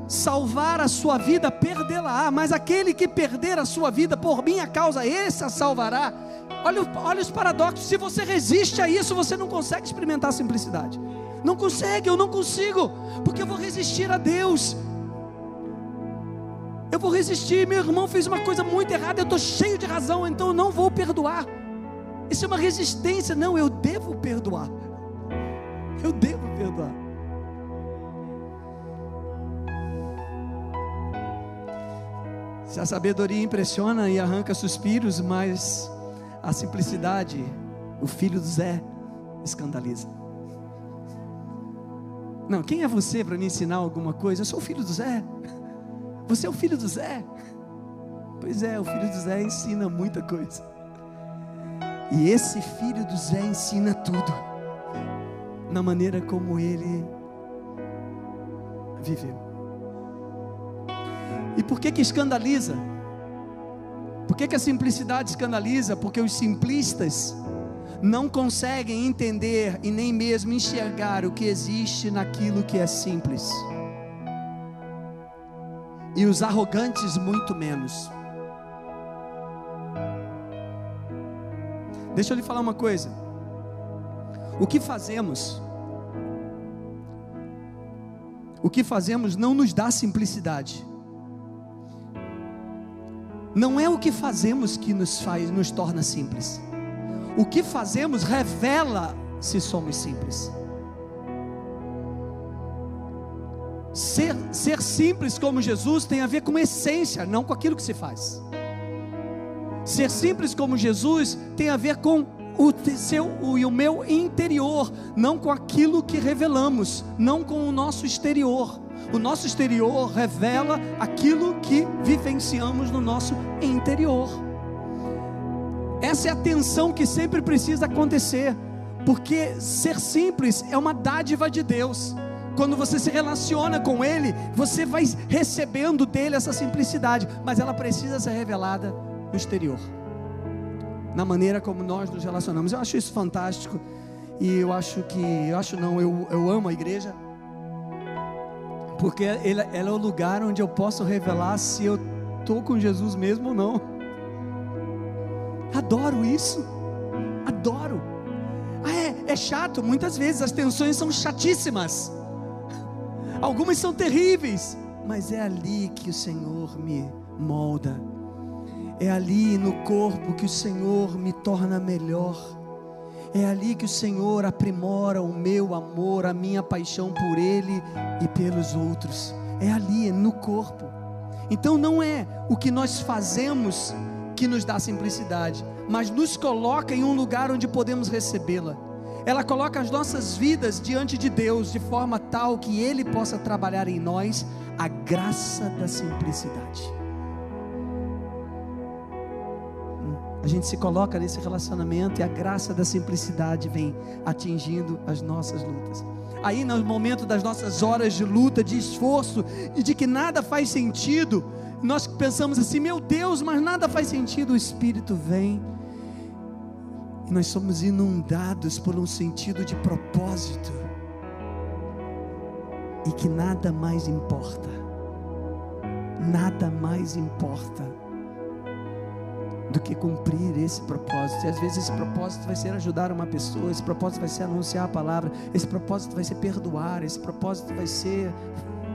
salvar a sua vida, perdê-la, mas aquele que perder a sua vida por minha causa, esse a salvará. Olha, olha os paradoxos. Se você resiste a isso, você não consegue experimentar a simplicidade. Não consegue, eu não consigo, porque eu vou resistir a Deus. Eu vou resistir. Meu irmão fez uma coisa muito errada. Eu estou cheio de razão, então eu não vou perdoar. Isso é uma resistência. Não, eu devo perdoar. Eu devo perdoar. Se a sabedoria impressiona e arranca suspiros, mas a simplicidade, o filho do Zé, escandaliza. Não, quem é você para me ensinar alguma coisa? Eu sou o filho do Zé. Você é o filho do Zé? Pois é, o filho do Zé ensina muita coisa. E esse filho do Zé ensina tudo, na maneira como ele viveu. E por que que escandaliza? Por que, que a simplicidade escandaliza? Porque os simplistas não conseguem entender e nem mesmo enxergar o que existe naquilo que é simples e os arrogantes muito menos. Deixa eu lhe falar uma coisa. O que fazemos, o que fazemos não nos dá simplicidade. Não é o que fazemos que nos faz, nos torna simples. O que fazemos revela se somos simples. Ser, ser simples como Jesus tem a ver com essência, não com aquilo que se faz. Ser simples como Jesus tem a ver com o seu o, e o meu interior, não com aquilo que revelamos, não com o nosso exterior. O nosso exterior revela aquilo que vivenciamos no nosso interior. Essa é a tensão que sempre precisa acontecer, porque ser simples é uma dádiva de Deus. Quando você se relaciona com Ele, você vai recebendo dele essa simplicidade, mas ela precisa ser revelada no exterior, na maneira como nós nos relacionamos. Eu acho isso fantástico e eu acho que, eu acho não, eu, eu amo a igreja, porque ela, ela é o lugar onde eu posso revelar se eu estou com Jesus mesmo ou não. Adoro isso, adoro. Ah, é, é chato, muitas vezes as tensões são chatíssimas. Algumas são terríveis, mas é ali que o Senhor me molda. É ali no corpo que o Senhor me torna melhor. É ali que o Senhor aprimora o meu amor, a minha paixão por Ele e pelos outros. É ali, é no corpo. Então não é o que nós fazemos que nos dá simplicidade, mas nos coloca em um lugar onde podemos recebê-la ela coloca as nossas vidas diante de Deus de forma tal que Ele possa trabalhar em nós a graça da simplicidade. A gente se coloca nesse relacionamento e a graça da simplicidade vem atingindo as nossas lutas. Aí, no momento das nossas horas de luta, de esforço e de que nada faz sentido, nós pensamos assim: meu Deus, mas nada faz sentido. O Espírito vem nós somos inundados por um sentido de propósito. E que nada mais importa. Nada mais importa do que cumprir esse propósito. E às vezes esse propósito vai ser ajudar uma pessoa, esse propósito vai ser anunciar a palavra, esse propósito vai ser perdoar, esse propósito vai ser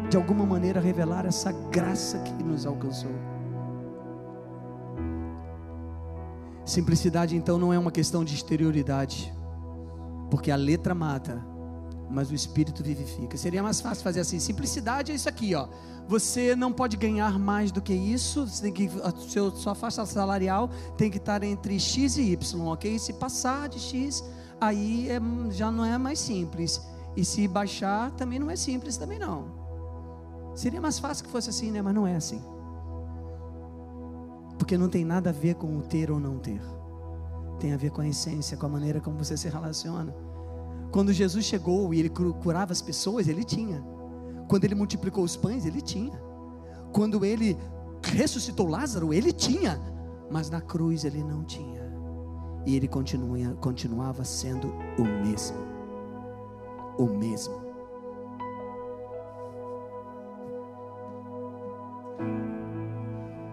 de alguma maneira revelar essa graça que nos alcançou. Simplicidade então não é uma questão de exterioridade, porque a letra mata, mas o espírito vivifica. Seria mais fácil fazer assim: simplicidade é isso aqui, ó. Você não pode ganhar mais do que isso, você tem que, a seu, sua faixa salarial tem que estar entre X e Y, ok? Se passar de X, aí é, já não é mais simples. E se baixar, também não é simples, também não. Seria mais fácil que fosse assim, né? Mas não é assim. Porque não tem nada a ver com o ter ou não ter. Tem a ver com a essência, com a maneira como você se relaciona. Quando Jesus chegou e ele curava as pessoas, ele tinha. Quando ele multiplicou os pães, ele tinha. Quando ele ressuscitou Lázaro, ele tinha. Mas na cruz ele não tinha. E ele continua, continuava sendo o mesmo. O mesmo.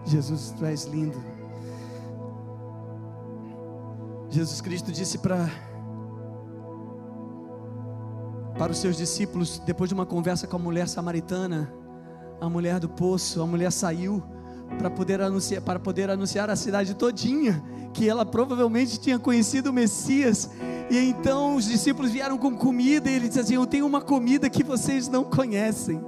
Jesus, tu és lindo. Jesus Cristo disse para para os seus discípulos, depois de uma conversa com a mulher samaritana, a mulher do poço, a mulher saiu para poder anunciar, para poder anunciar a cidade todinha que ela provavelmente tinha conhecido o Messias. E então os discípulos vieram com comida e ele disse assim: "Eu tenho uma comida que vocês não conhecem".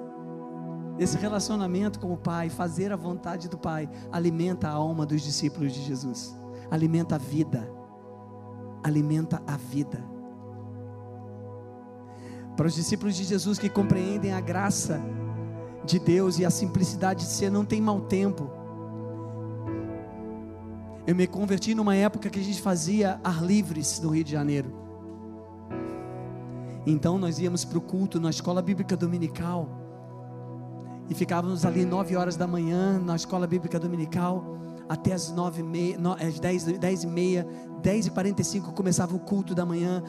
Esse relacionamento com o Pai, fazer a vontade do Pai, alimenta a alma dos discípulos de Jesus, alimenta a vida, alimenta a vida. Para os discípulos de Jesus que compreendem a graça de Deus e a simplicidade de ser, não tem mau tempo. Eu me converti numa época que a gente fazia ar livres no Rio de Janeiro. Então nós íamos para o culto na escola bíblica dominical e ficávamos ali nove horas da manhã na escola bíblica dominical até as nove e meia, às dez, dez e meia, dez e quarenta e cinco começava o culto da manhã,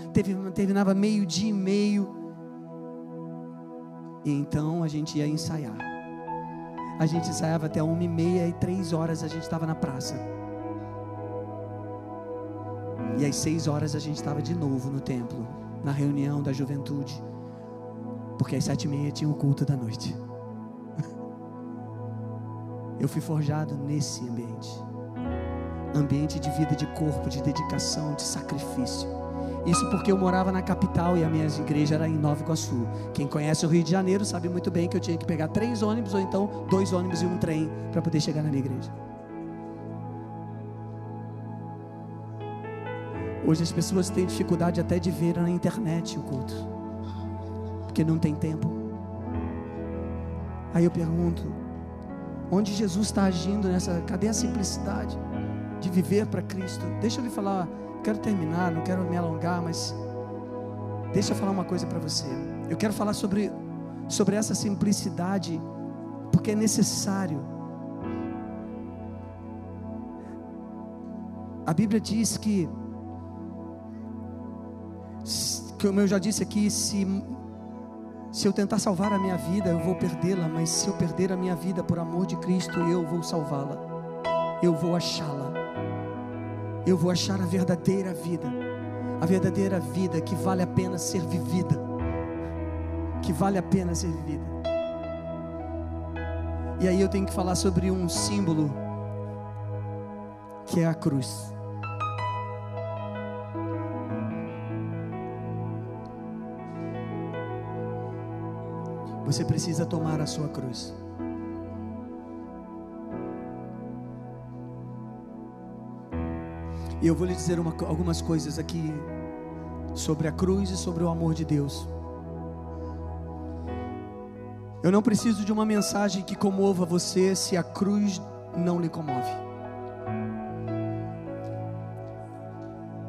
terminava meio dia e meio, e então a gente ia ensaiar. A gente ensaiava até uma e meia e três horas a gente estava na praça. E às seis horas a gente estava de novo no templo, na reunião da juventude. Porque às sete e meia tinha o culto da noite. Eu fui forjado nesse ambiente ambiente de vida, de corpo, de dedicação, de sacrifício. Isso porque eu morava na capital e a minha igreja era em Nova Iguaçu. Quem conhece o Rio de Janeiro sabe muito bem que eu tinha que pegar três ônibus ou então dois ônibus e um trem para poder chegar na minha igreja. Hoje as pessoas têm dificuldade até de ver na internet o culto, porque não tem tempo. Aí eu pergunto: onde Jesus está agindo nessa? Cadê a simplicidade de viver para Cristo? Deixa eu lhe falar quero terminar, não quero me alongar, mas deixa eu falar uma coisa para você. Eu quero falar sobre, sobre essa simplicidade, porque é necessário. A Bíblia diz que, como eu já disse aqui, se, se eu tentar salvar a minha vida, eu vou perdê-la, mas se eu perder a minha vida por amor de Cristo, eu vou salvá-la, eu vou achá-la eu vou achar a verdadeira vida, a verdadeira vida que vale a pena ser vivida, que vale a pena ser vivida. E aí eu tenho que falar sobre um símbolo que é a cruz. Você precisa tomar a sua cruz. E eu vou lhe dizer uma, algumas coisas aqui sobre a cruz e sobre o amor de Deus. Eu não preciso de uma mensagem que comova você se a cruz não lhe comove.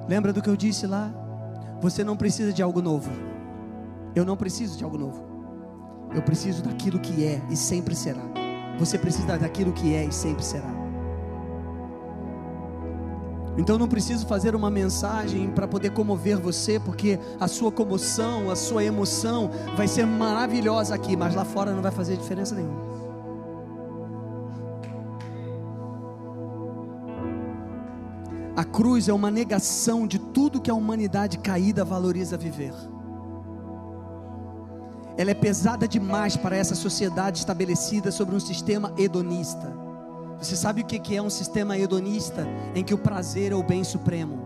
Lembra do que eu disse lá? Você não precisa de algo novo. Eu não preciso de algo novo. Eu preciso daquilo que é e sempre será. Você precisa daquilo que é e sempre será. Então não preciso fazer uma mensagem para poder comover você, porque a sua comoção, a sua emoção vai ser maravilhosa aqui, mas lá fora não vai fazer diferença nenhuma. A cruz é uma negação de tudo que a humanidade caída valoriza viver. Ela é pesada demais para essa sociedade estabelecida sobre um sistema hedonista. Você sabe o que é um sistema hedonista em que o prazer é o bem supremo?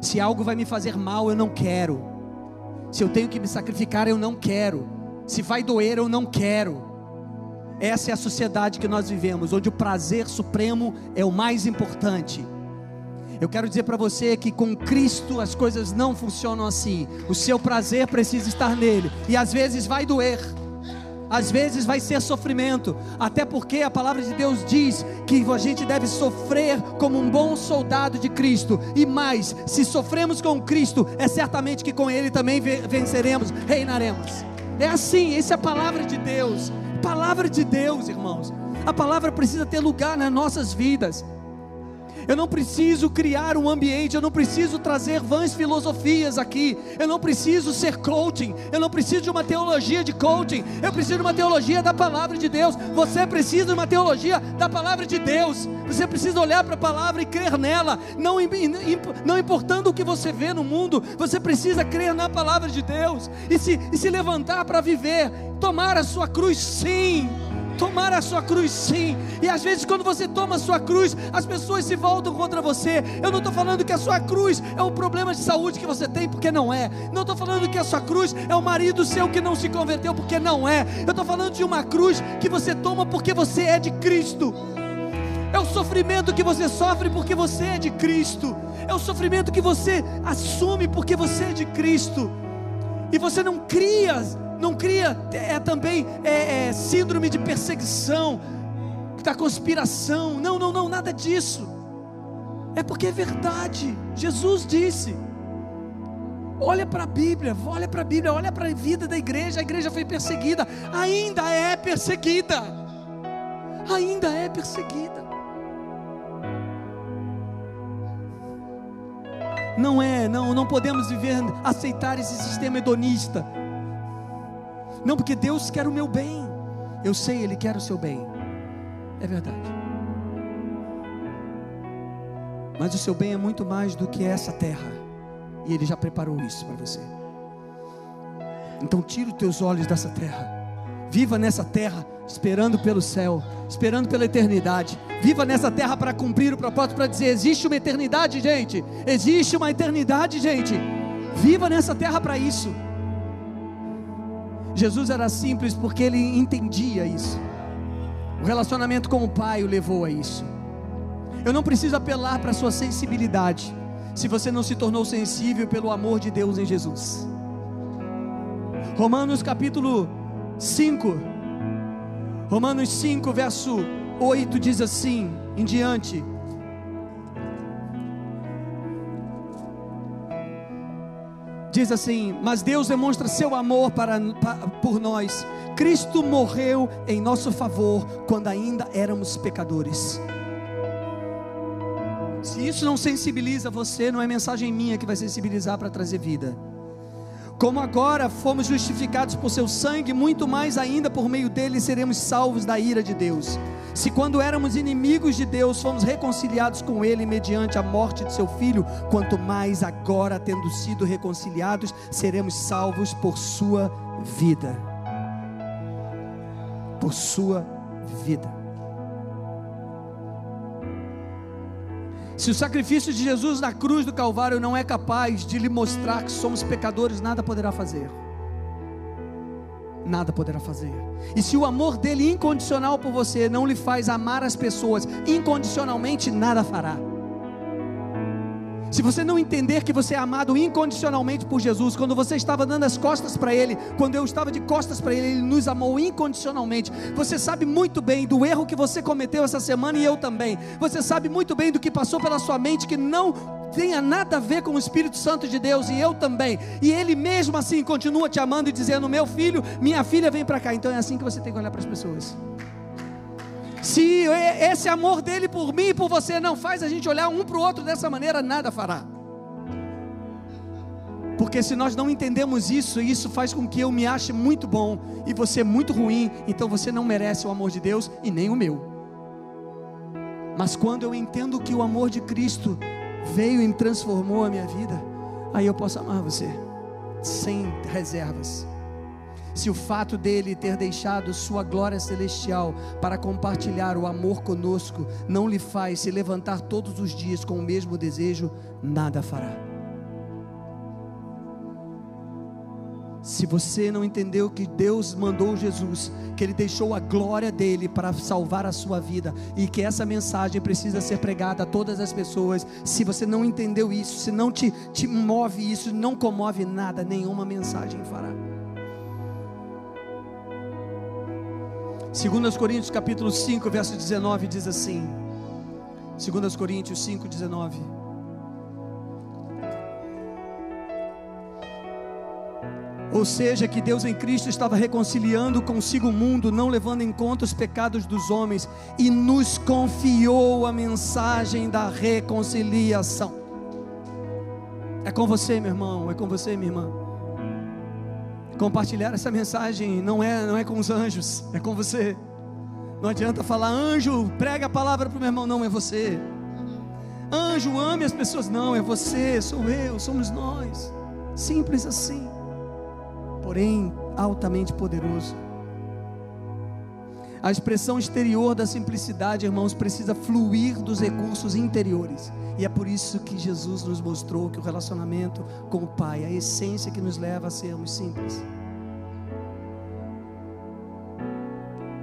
Se algo vai me fazer mal, eu não quero. Se eu tenho que me sacrificar, eu não quero. Se vai doer, eu não quero. Essa é a sociedade que nós vivemos, onde o prazer supremo é o mais importante. Eu quero dizer para você que com Cristo as coisas não funcionam assim. O seu prazer precisa estar nele, e às vezes vai doer às vezes vai ser sofrimento, até porque a palavra de Deus diz que a gente deve sofrer como um bom soldado de Cristo, e mais, se sofremos com Cristo, é certamente que com Ele também venceremos, reinaremos. É assim, essa é a palavra de Deus, palavra de Deus, irmãos. A palavra precisa ter lugar nas nossas vidas. Eu não preciso criar um ambiente, eu não preciso trazer vãs filosofias aqui, eu não preciso ser coaching, eu não preciso de uma teologia de coaching, eu preciso de uma teologia da palavra de Deus. Você precisa de uma teologia da palavra de Deus. Você precisa olhar para a palavra e crer nela, não, não importando o que você vê no mundo, você precisa crer na palavra de Deus. E se, e se levantar para viver, tomar a sua cruz, sim tomar a sua cruz sim. E às vezes, quando você toma a sua cruz, as pessoas se voltam contra você. Eu não estou falando que a sua cruz é um problema de saúde que você tem, porque não é. Não estou falando que a sua cruz é o marido seu que não se converteu, porque não é. Eu estou falando de uma cruz que você toma porque você é de Cristo. É o sofrimento que você sofre porque você é de Cristo. É o sofrimento que você assume porque você é de Cristo. E você não cria não cria é, também é, é, síndrome de perseguição, da conspiração. Não, não, não, nada disso. É porque é verdade. Jesus disse. Olha para a Bíblia, olha para a Bíblia, olha para a vida da igreja. A igreja foi perseguida, ainda é perseguida. Ainda é perseguida. Não é, não, não podemos viver, aceitar esse sistema hedonista não, porque Deus quer o meu bem. Eu sei, Ele quer o seu bem. É verdade. Mas o seu bem é muito mais do que essa terra. E Ele já preparou isso para você. Então tira os teus olhos dessa terra. Viva nessa terra, esperando pelo céu, esperando pela eternidade. Viva nessa terra para cumprir o propósito, para dizer: existe uma eternidade, gente. Existe uma eternidade, gente. Viva nessa terra para isso. Jesus era simples porque ele entendia isso. O relacionamento com o Pai o levou a isso. Eu não preciso apelar para a sua sensibilidade, se você não se tornou sensível pelo amor de Deus em Jesus. Romanos capítulo 5, Romanos 5, verso 8 diz assim em diante: Diz assim: Mas Deus demonstra seu amor para, para, por nós. Cristo morreu em nosso favor quando ainda éramos pecadores. Se isso não sensibiliza você, não é mensagem minha que vai sensibilizar para trazer vida. Como agora fomos justificados por seu sangue, muito mais ainda por meio dele seremos salvos da ira de Deus. Se quando éramos inimigos de Deus, fomos reconciliados com ele mediante a morte de seu filho, quanto mais agora, tendo sido reconciliados, seremos salvos por sua vida. Por sua vida. Se o sacrifício de Jesus na cruz do Calvário não é capaz de lhe mostrar que somos pecadores, nada poderá fazer. Nada poderá fazer. E se o amor dele incondicional por você não lhe faz amar as pessoas incondicionalmente, nada fará. Se você não entender que você é amado incondicionalmente por Jesus, quando você estava dando as costas para Ele, quando eu estava de costas para Ele, Ele nos amou incondicionalmente. Você sabe muito bem do erro que você cometeu essa semana e eu também. Você sabe muito bem do que passou pela sua mente que não tenha nada a ver com o Espírito Santo de Deus e eu também. E Ele mesmo assim continua te amando e dizendo: Meu filho, minha filha, vem para cá. Então é assim que você tem que olhar para as pessoas. Se esse amor dele por mim e por você não faz a gente olhar um para o outro dessa maneira, nada fará. Porque se nós não entendemos isso, isso faz com que eu me ache muito bom e você muito ruim, então você não merece o amor de Deus e nem o meu. Mas quando eu entendo que o amor de Cristo veio e transformou a minha vida, aí eu posso amar você sem reservas se o fato dele ter deixado sua glória celestial para compartilhar o amor conosco não lhe faz se levantar todos os dias com o mesmo desejo, nada fará. Se você não entendeu que Deus mandou Jesus, que Ele deixou a glória dele para salvar a sua vida e que essa mensagem precisa ser pregada a todas as pessoas, se você não entendeu isso, se não te, te move isso, não comove nada, nenhuma mensagem fará. 2 Coríntios capítulo 5, verso 19 diz assim: 2 Coríntios 5, 19. Ou seja, que Deus em Cristo estava reconciliando consigo o mundo, não levando em conta os pecados dos homens, e nos confiou a mensagem da reconciliação. É com você, meu irmão, é com você, minha irmã compartilhar essa mensagem não é, não é com os anjos, é com você. Não adianta falar, anjo, prega a palavra para o meu irmão, não, é você. Anjo, ame as pessoas, não, é você, sou eu, somos nós. Simples assim, porém altamente poderoso. A expressão exterior da simplicidade, irmãos, precisa fluir dos recursos interiores. E é por isso que Jesus nos mostrou que o relacionamento com o Pai, a essência que nos leva a sermos simples.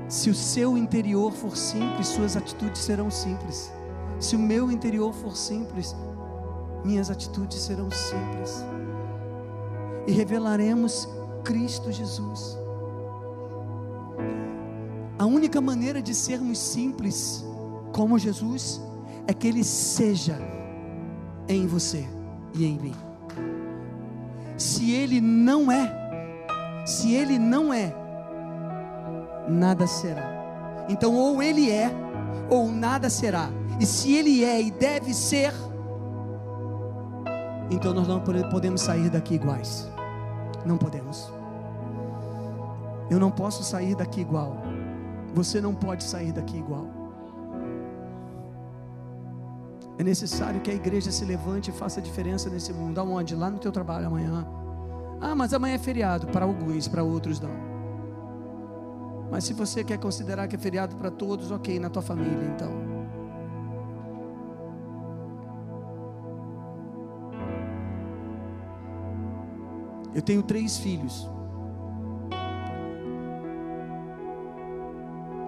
Se o seu interior for simples, suas atitudes serão simples. Se o meu interior for simples, minhas atitudes serão simples. E revelaremos Cristo Jesus. A única maneira de sermos simples como Jesus é que Ele seja em você e em mim. Se Ele não é, se Ele não é, nada será. Então, ou Ele é, ou nada será. E se Ele é e deve ser, então nós não podemos sair daqui iguais. Não podemos. Eu não posso sair daqui igual. Você não pode sair daqui igual. É necessário que a igreja se levante e faça diferença nesse mundo. Aonde? Lá no teu trabalho amanhã. Ah, mas amanhã é feriado. Para alguns, para outros não. Mas se você quer considerar que é feriado para todos, ok, na tua família então. Eu tenho três filhos.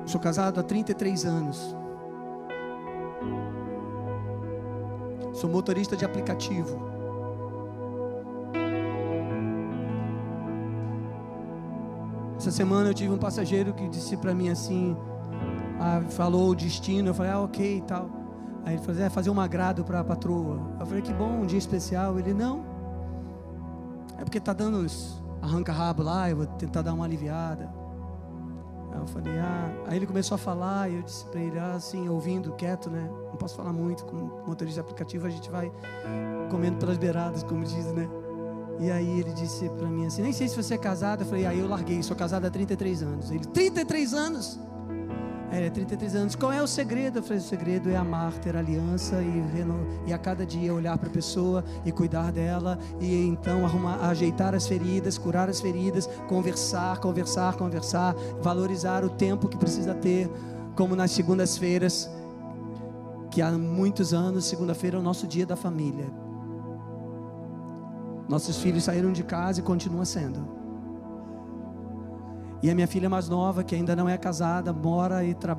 Sou casado há 33 anos. Sou motorista de aplicativo. Essa semana eu tive um passageiro que disse para mim assim, ah, falou o destino, eu falei, ah, ok e tal. Aí ele falou, é fazer um agrado para a patroa. Eu falei, que bom, um dia especial. Ele, não. É porque tá dando os arranca-rabo lá, eu vou tentar dar uma aliviada. Aí eu falei, ah. Aí ele começou a falar, e eu disse para ele, ah, assim, ouvindo, quieto, né? Não posso falar muito, com motorista aplicativo a gente vai comendo pelas beiradas, como diz, né? E aí ele disse para mim assim, nem sei se você é casado. Eu falei, aí ah, eu larguei, sou casado há 33 anos. Ele, 33 anos? É, 33 anos. Qual é o segredo? Eu falei: o segredo é amar, ter aliança e, e a cada dia olhar para a pessoa e cuidar dela e então arrumar, ajeitar as feridas, curar as feridas, conversar, conversar, conversar, valorizar o tempo que precisa ter, como nas segundas-feiras, que há muitos anos, segunda-feira é o nosso dia da família. Nossos filhos saíram de casa e continua sendo. E a minha filha mais nova, que ainda não é casada, mora e tra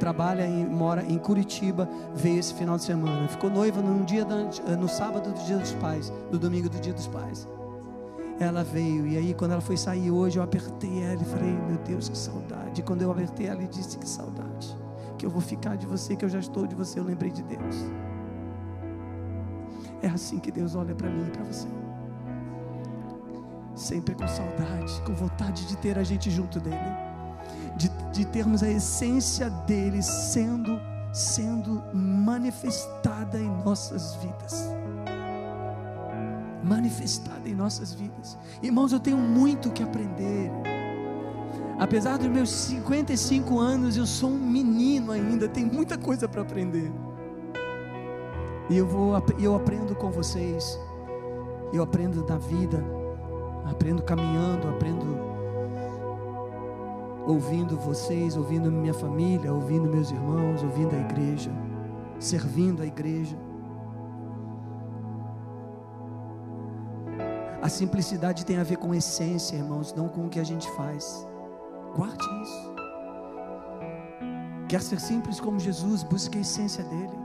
trabalha e mora em Curitiba, veio esse final de semana. Ficou noiva no dia da, no sábado do Dia dos Pais, no domingo do Dia dos Pais. Ela veio e aí quando ela foi sair hoje, eu apertei ela e falei: "Meu Deus, que saudade". E quando eu apertei ela, e disse: "Que saudade. Que eu vou ficar de você, que eu já estou de você". Eu lembrei de Deus. É assim que Deus olha para mim e para você sempre com saudade, com vontade de ter a gente junto dele, de, de termos a essência dele sendo, sendo manifestada em nossas vidas. Manifestada em nossas vidas. Irmãos, eu tenho muito que aprender. Apesar dos meus 55 anos, eu sou um menino ainda, tem muita coisa para aprender. E eu vou eu aprendo com vocês. Eu aprendo da vida aprendo caminhando, aprendo ouvindo vocês, ouvindo minha família, ouvindo meus irmãos, ouvindo a igreja, servindo a igreja. A simplicidade tem a ver com essência, irmãos, não com o que a gente faz. Guarde isso. Quer ser simples como Jesus, busque a essência dele.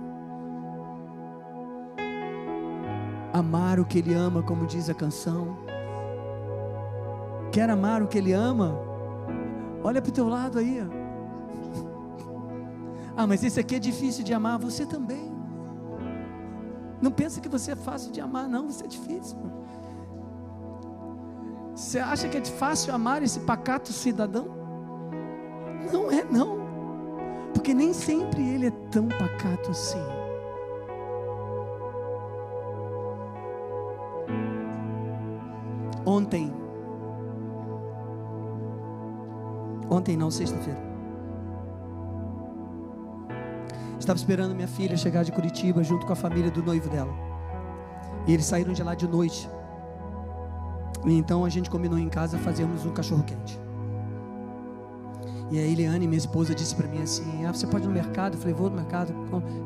Amar o que ele ama, como diz a canção Quer amar o que Ele ama? Olha para o teu lado aí. Ah, mas esse aqui é difícil de amar. Você também. Não pensa que você é fácil de amar, não. Você é difícil. Você acha que é fácil amar esse pacato cidadão? Não é, não. Porque nem sempre ele é tão pacato assim. Ontem não, sexta-feira. Estava esperando minha filha chegar de Curitiba junto com a família do noivo dela. E eles saíram de lá de noite. E então a gente combinou em casa fazermos um cachorro quente. E a Eliane, minha esposa, disse para mim assim: Ah, você pode ir no mercado? Eu falei: Vou no mercado.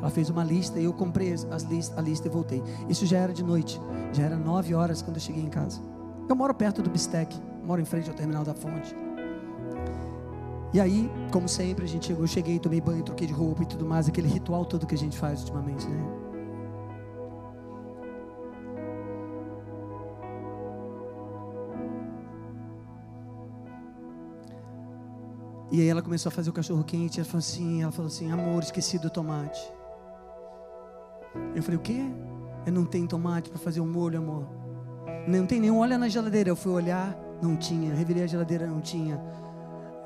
Ela fez uma lista e eu comprei as list, a lista e voltei. Isso já era de noite, já era nove horas quando eu cheguei em casa. Eu moro perto do Bistec, moro em frente ao terminal da Fonte. E aí, como sempre, a gente chegou, eu cheguei, tomei banho, troquei de roupa e tudo mais, aquele ritual todo que a gente faz ultimamente, né? E aí ela começou a fazer o cachorro quente, ela falou assim, ela falou assim, amor, esqueci do tomate. Eu falei, o quê? Eu não tenho tomate para fazer o molho, amor. Não tem nenhum, olha na geladeira. Eu fui olhar, não tinha. Revirei a geladeira, não tinha.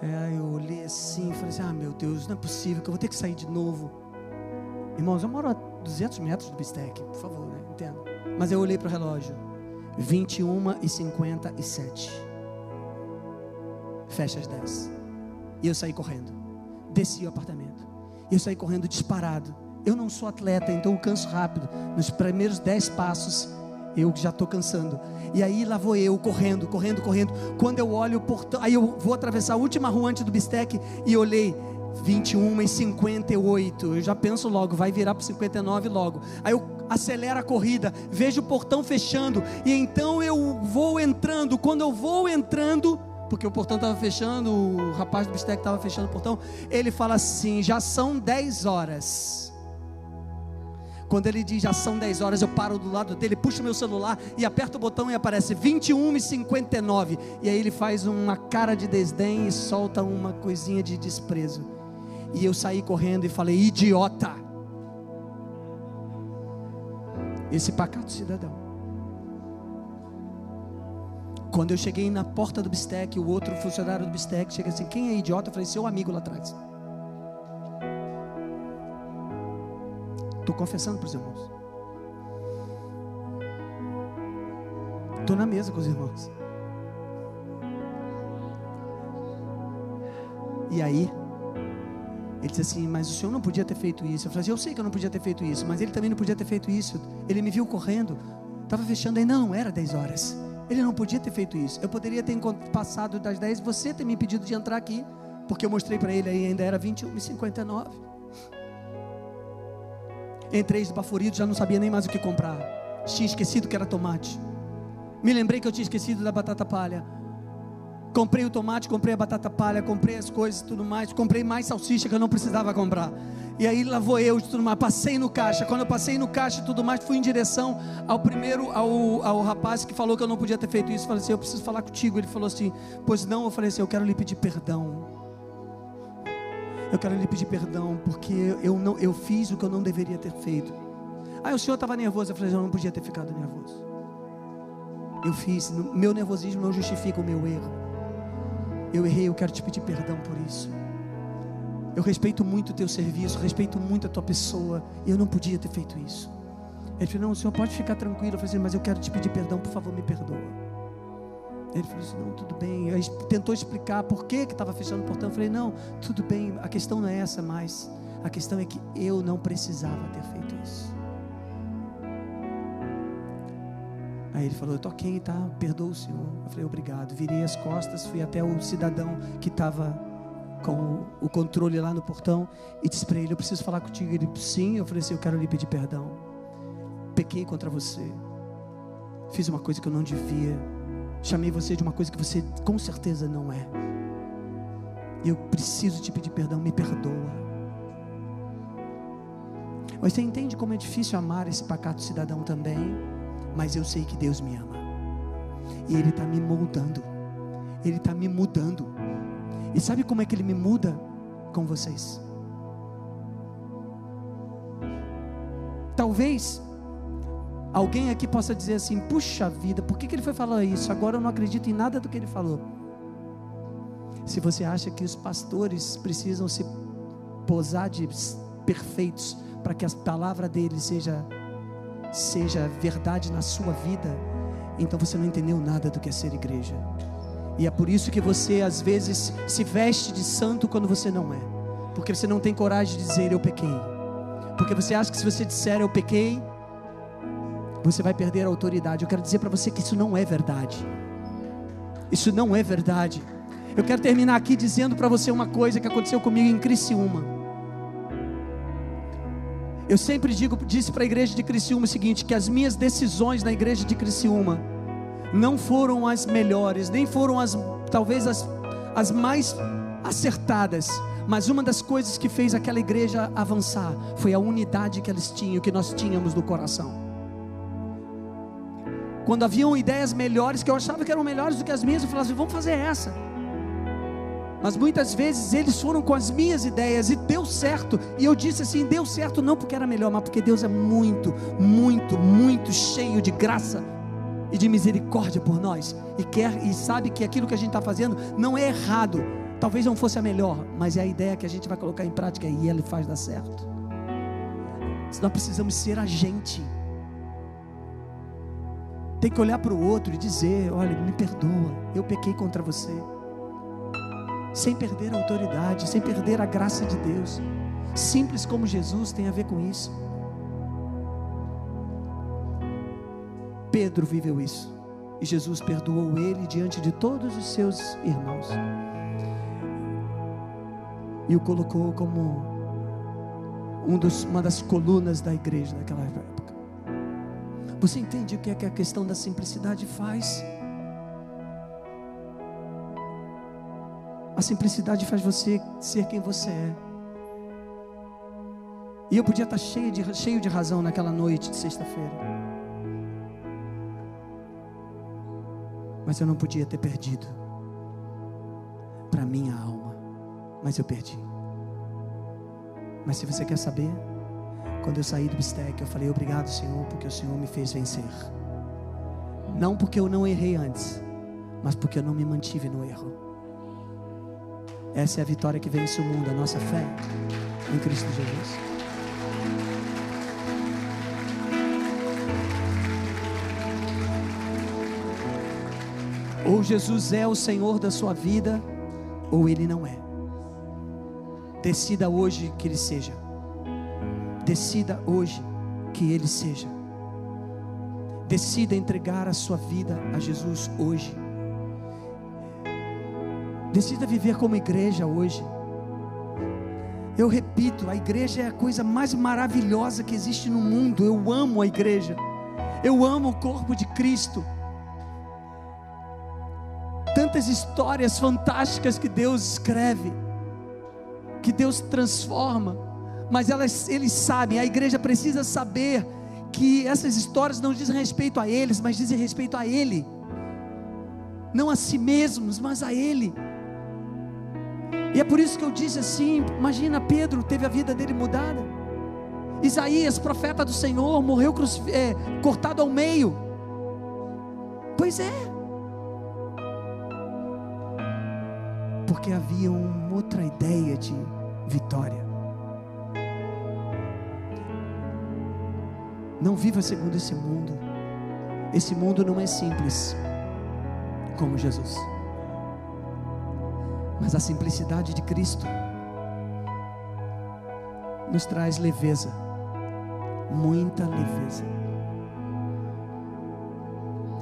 É, aí eu olhei assim e falei assim: Ah, meu Deus, não é possível que eu vou ter que sair de novo. Irmãos, eu moro a 200 metros do bistec, por favor, né? entenda. Mas eu olhei para o relógio: 21 e 57. Fecha as 10. E eu saí correndo. Desci o apartamento. E eu saí correndo disparado. Eu não sou atleta, então eu canso rápido. Nos primeiros dez passos, eu já estou cansando. E aí lá vou eu, correndo, correndo, correndo. Quando eu olho o portão, aí eu vou atravessar a última rua antes do bistec e olhei 21 e 58. Eu já penso logo, vai virar para 59 logo. Aí eu acelero a corrida, vejo o portão fechando e então eu vou entrando. Quando eu vou entrando, porque o portão estava fechando, o rapaz do bistec estava fechando o portão, ele fala assim: já são 10 horas. Quando ele diz já são 10 horas, eu paro do lado dele, puxo meu celular e aperto o botão e aparece 21 e 59. E aí ele faz uma cara de desdém e solta uma coisinha de desprezo. E eu saí correndo e falei: idiota! Esse pacato cidadão. Quando eu cheguei na porta do bistec, o outro funcionário do bistec chega assim: quem é idiota? Eu falei: seu amigo lá atrás. Estou confessando para os irmãos. Estou na mesa com os irmãos. E aí, ele disse assim: Mas o senhor não podia ter feito isso. Eu falei assim: Eu sei que eu não podia ter feito isso, mas ele também não podia ter feito isso. Ele me viu correndo, estava fechando ainda, não era 10 horas. Ele não podia ter feito isso. Eu poderia ter passado das 10, você ter me pedido de entrar aqui, porque eu mostrei para ele aí, ainda era 21 e 59. Entrei esbaforido, já não sabia nem mais o que comprar. Tinha esquecido que era tomate. Me lembrei que eu tinha esquecido da batata palha. Comprei o tomate, comprei a batata palha, comprei as coisas e tudo mais. Comprei mais salsicha que eu não precisava comprar. E aí lá vou eu e tudo mais. Passei no caixa. Quando eu passei no caixa e tudo mais, fui em direção ao primeiro, ao, ao rapaz que falou que eu não podia ter feito isso. Falei assim: Eu preciso falar contigo. Ele falou assim: Pois não. Eu falei assim: Eu quero lhe pedir perdão. Eu quero lhe pedir perdão porque eu não eu fiz o que eu não deveria ter feito. Aí o senhor estava nervoso, eu falei, eu não podia ter ficado nervoso. Eu fiz, meu nervosismo não justifica o meu erro. Eu errei, eu quero te pedir perdão por isso. Eu respeito muito o teu serviço, respeito muito a tua pessoa, e eu não podia ter feito isso. Ele falou: Não, o senhor pode ficar tranquilo. Eu falei assim, mas eu quero te pedir perdão, por favor, me perdoa. Ele falou assim: não, tudo bem. Ele tentou explicar por que estava fechando o portão. Eu falei: não, tudo bem. A questão não é essa mais. A questão é que eu não precisava ter feito isso. Aí ele falou: Eu ok, tá? Perdoa o senhor. Eu falei: Obrigado. Virei as costas, fui até o cidadão que estava com o controle lá no portão e disse para ele: Eu preciso falar contigo. Ele Sim. Eu falei assim: Eu quero lhe pedir perdão. Pequei contra você. Fiz uma coisa que eu não devia Chamei você de uma coisa que você com certeza não é. E eu preciso te pedir perdão, me perdoa. Mas você entende como é difícil amar esse pacato cidadão também? Mas eu sei que Deus me ama. E Ele está me moldando. Ele está me mudando. E sabe como é que Ele me muda com vocês? Talvez Alguém aqui possa dizer assim: puxa vida, por que, que ele foi falar isso? Agora eu não acredito em nada do que ele falou. Se você acha que os pastores precisam se posar de perfeitos para que a palavra dele seja, seja verdade na sua vida, então você não entendeu nada do que é ser igreja. E é por isso que você às vezes se veste de santo quando você não é, porque você não tem coragem de dizer eu pequei, porque você acha que se você disser eu pequei, você vai perder a autoridade. Eu quero dizer para você que isso não é verdade. Isso não é verdade. Eu quero terminar aqui dizendo para você uma coisa que aconteceu comigo em Criciúma. Eu sempre digo, disse para a igreja de Criciúma o seguinte: que as minhas decisões na igreja de Criciúma não foram as melhores, nem foram as talvez as, as mais acertadas, mas uma das coisas que fez aquela igreja avançar foi a unidade que eles tinham, que nós tínhamos no coração. Quando haviam ideias melhores, que eu achava que eram melhores do que as minhas, eu falava assim: vamos fazer essa. Mas muitas vezes eles foram com as minhas ideias e deu certo. E eu disse assim: deu certo não porque era melhor, mas porque Deus é muito, muito, muito cheio de graça e de misericórdia por nós. E quer e sabe que aquilo que a gente está fazendo não é errado. Talvez não fosse a melhor, mas é a ideia que a gente vai colocar em prática e ele faz dar certo. Nós precisamos ser a gente tem que olhar para o outro e dizer: olha, me perdoa, eu pequei contra você. Sem perder a autoridade, sem perder a graça de Deus, simples como Jesus tem a ver com isso. Pedro viveu isso. E Jesus perdoou ele diante de todos os seus irmãos. E o colocou como um dos, uma das colunas da igreja daquela época. Você entende o que é que a questão da simplicidade faz? A simplicidade faz você ser quem você é. E eu podia estar cheio de, cheio de razão naquela noite de sexta-feira. Mas eu não podia ter perdido para minha alma. Mas eu perdi. Mas se você quer saber, quando eu saí do bistec, eu falei: Obrigado, Senhor, porque o Senhor me fez vencer. Não porque eu não errei antes, mas porque eu não me mantive no erro. Essa é a vitória que vence o mundo, a nossa fé em Cristo Jesus. Ou Jesus é o Senhor da sua vida, ou Ele não é. Decida hoje que Ele seja. Decida hoje que Ele seja. Decida entregar a sua vida a Jesus hoje. Decida viver como igreja hoje. Eu repito, a igreja é a coisa mais maravilhosa que existe no mundo. Eu amo a igreja. Eu amo o corpo de Cristo. Tantas histórias fantásticas que Deus escreve, que Deus transforma, mas elas, eles sabem, a igreja precisa saber que essas histórias não dizem respeito a eles, mas dizem respeito a Ele, não a si mesmos, mas a Ele. E é por isso que eu disse assim: imagina, Pedro teve a vida dele mudada. Isaías, profeta do Senhor, morreu é, cortado ao meio. Pois é. Porque havia uma outra ideia de vitória. Não viva segundo esse mundo. Esse mundo não é simples como Jesus. Mas a simplicidade de Cristo nos traz leveza, muita leveza.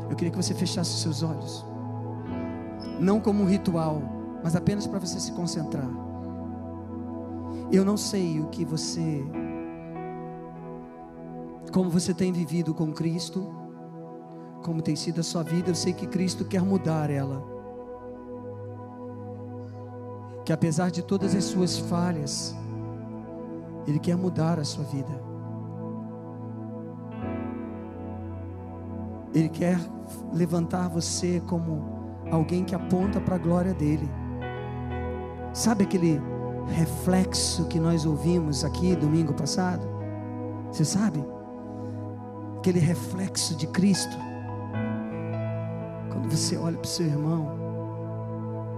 Eu queria que você fechasse seus olhos, não como um ritual, mas apenas para você se concentrar. Eu não sei o que você, como você tem vivido com Cristo, como tem sido a sua vida, eu sei que Cristo quer mudar ela que apesar de todas as suas falhas, Ele quer mudar a sua vida. Ele quer levantar você como alguém que aponta para a glória dele. Sabe aquele reflexo que nós ouvimos aqui domingo passado? Você sabe? Aquele reflexo de Cristo. Quando você olha para o seu irmão,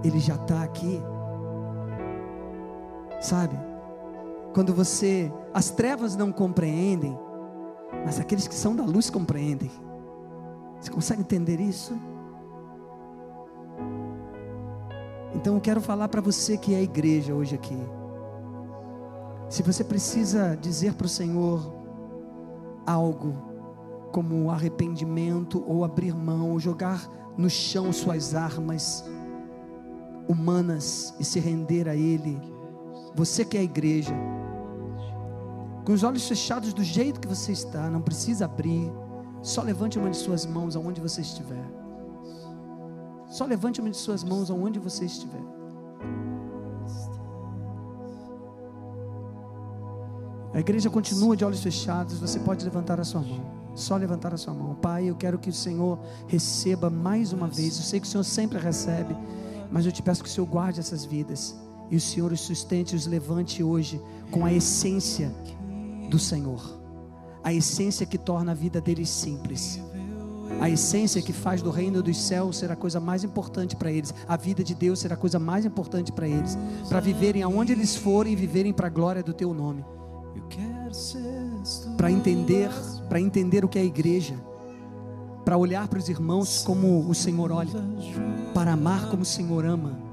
ele já está aqui sabe? Quando você, as trevas não compreendem, mas aqueles que são da luz compreendem. Você consegue entender isso? Então eu quero falar para você que é a igreja hoje aqui. Se você precisa dizer para o Senhor algo, como arrependimento, ou abrir mão, ou jogar no chão suas armas humanas e se render a Ele você que é a igreja, com os olhos fechados do jeito que você está, não precisa abrir. Só levante uma de suas mãos aonde você estiver. Só levante uma de suas mãos aonde você estiver. A igreja continua de olhos fechados. Você pode levantar a sua mão. Só levantar a sua mão. Pai, eu quero que o Senhor receba mais uma vez. Eu sei que o Senhor sempre recebe, mas eu te peço que o Senhor guarde essas vidas. E o Senhor os sustente e os levante hoje com a essência do Senhor, a essência que torna a vida deles simples, a essência que faz do reino dos céus ser a coisa mais importante para eles, a vida de Deus ser a coisa mais importante para eles, para viverem aonde eles forem, viverem para a glória do Teu nome, para entender, para entender o que é igreja, para olhar para os irmãos como o Senhor olha, para amar como o Senhor ama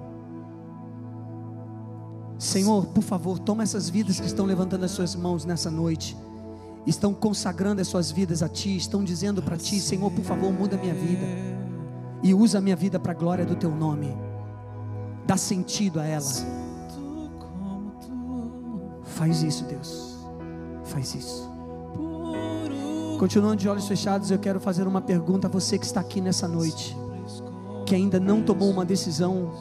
Senhor, por favor, toma essas vidas que estão levantando as suas mãos nessa noite, estão consagrando as suas vidas a Ti, estão dizendo para Ti, Senhor, por favor, muda a minha vida e usa a minha vida para a glória do Teu nome, dá sentido a ela. Faz isso, Deus, faz isso. Continuando de olhos fechados, eu quero fazer uma pergunta a você que está aqui nessa noite, que ainda não tomou uma decisão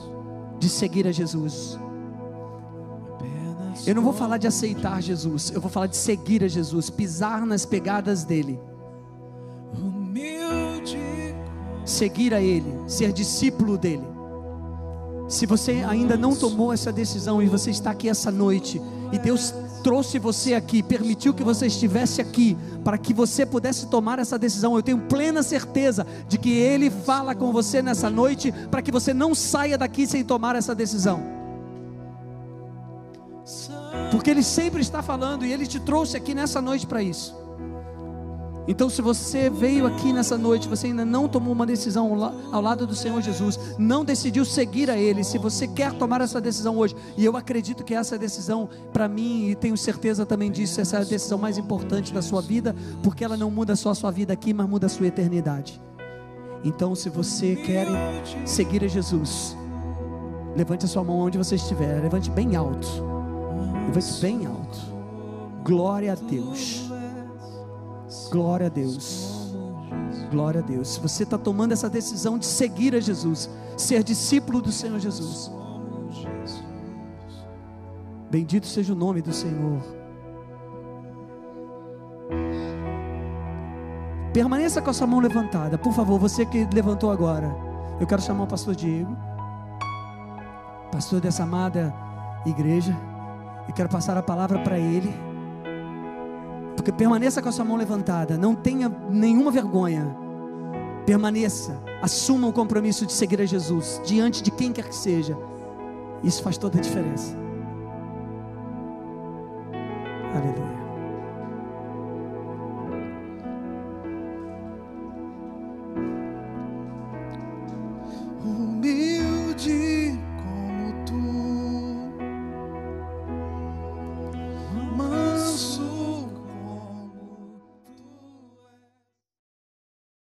de seguir a Jesus. Eu não vou falar de aceitar Jesus, eu vou falar de seguir a Jesus, pisar nas pegadas dele. Seguir a ele, ser discípulo dele. Se você ainda não tomou essa decisão e você está aqui essa noite e Deus trouxe você aqui, permitiu que você estivesse aqui para que você pudesse tomar essa decisão, eu tenho plena certeza de que Ele fala com você nessa noite para que você não saia daqui sem tomar essa decisão porque Ele sempre está falando e Ele te trouxe aqui nessa noite para isso. Então, se você veio aqui nessa noite, você ainda não tomou uma decisão ao lado do Senhor Jesus, não decidiu seguir a Ele, se você quer tomar essa decisão hoje, e eu acredito que essa decisão, para mim, e tenho certeza também disso, essa é a decisão mais importante da sua vida, porque ela não muda só a sua vida aqui, mas muda a sua eternidade. Então, se você quer seguir a Jesus, levante a sua mão onde você estiver, levante bem alto. Levante bem alto. Glória a Deus. Glória a Deus. Glória a Deus. Se você está tomando essa decisão de seguir a Jesus, ser discípulo do Senhor Jesus. Bendito seja o nome do Senhor. Permaneça com a sua mão levantada, por favor, você que levantou agora. Eu quero chamar o pastor Diego, pastor dessa amada igreja. E quero passar a palavra para ele. Porque permaneça com a sua mão levantada. Não tenha nenhuma vergonha. Permaneça. Assuma o compromisso de seguir a Jesus. Diante de quem quer que seja. Isso faz toda a diferença. Aleluia.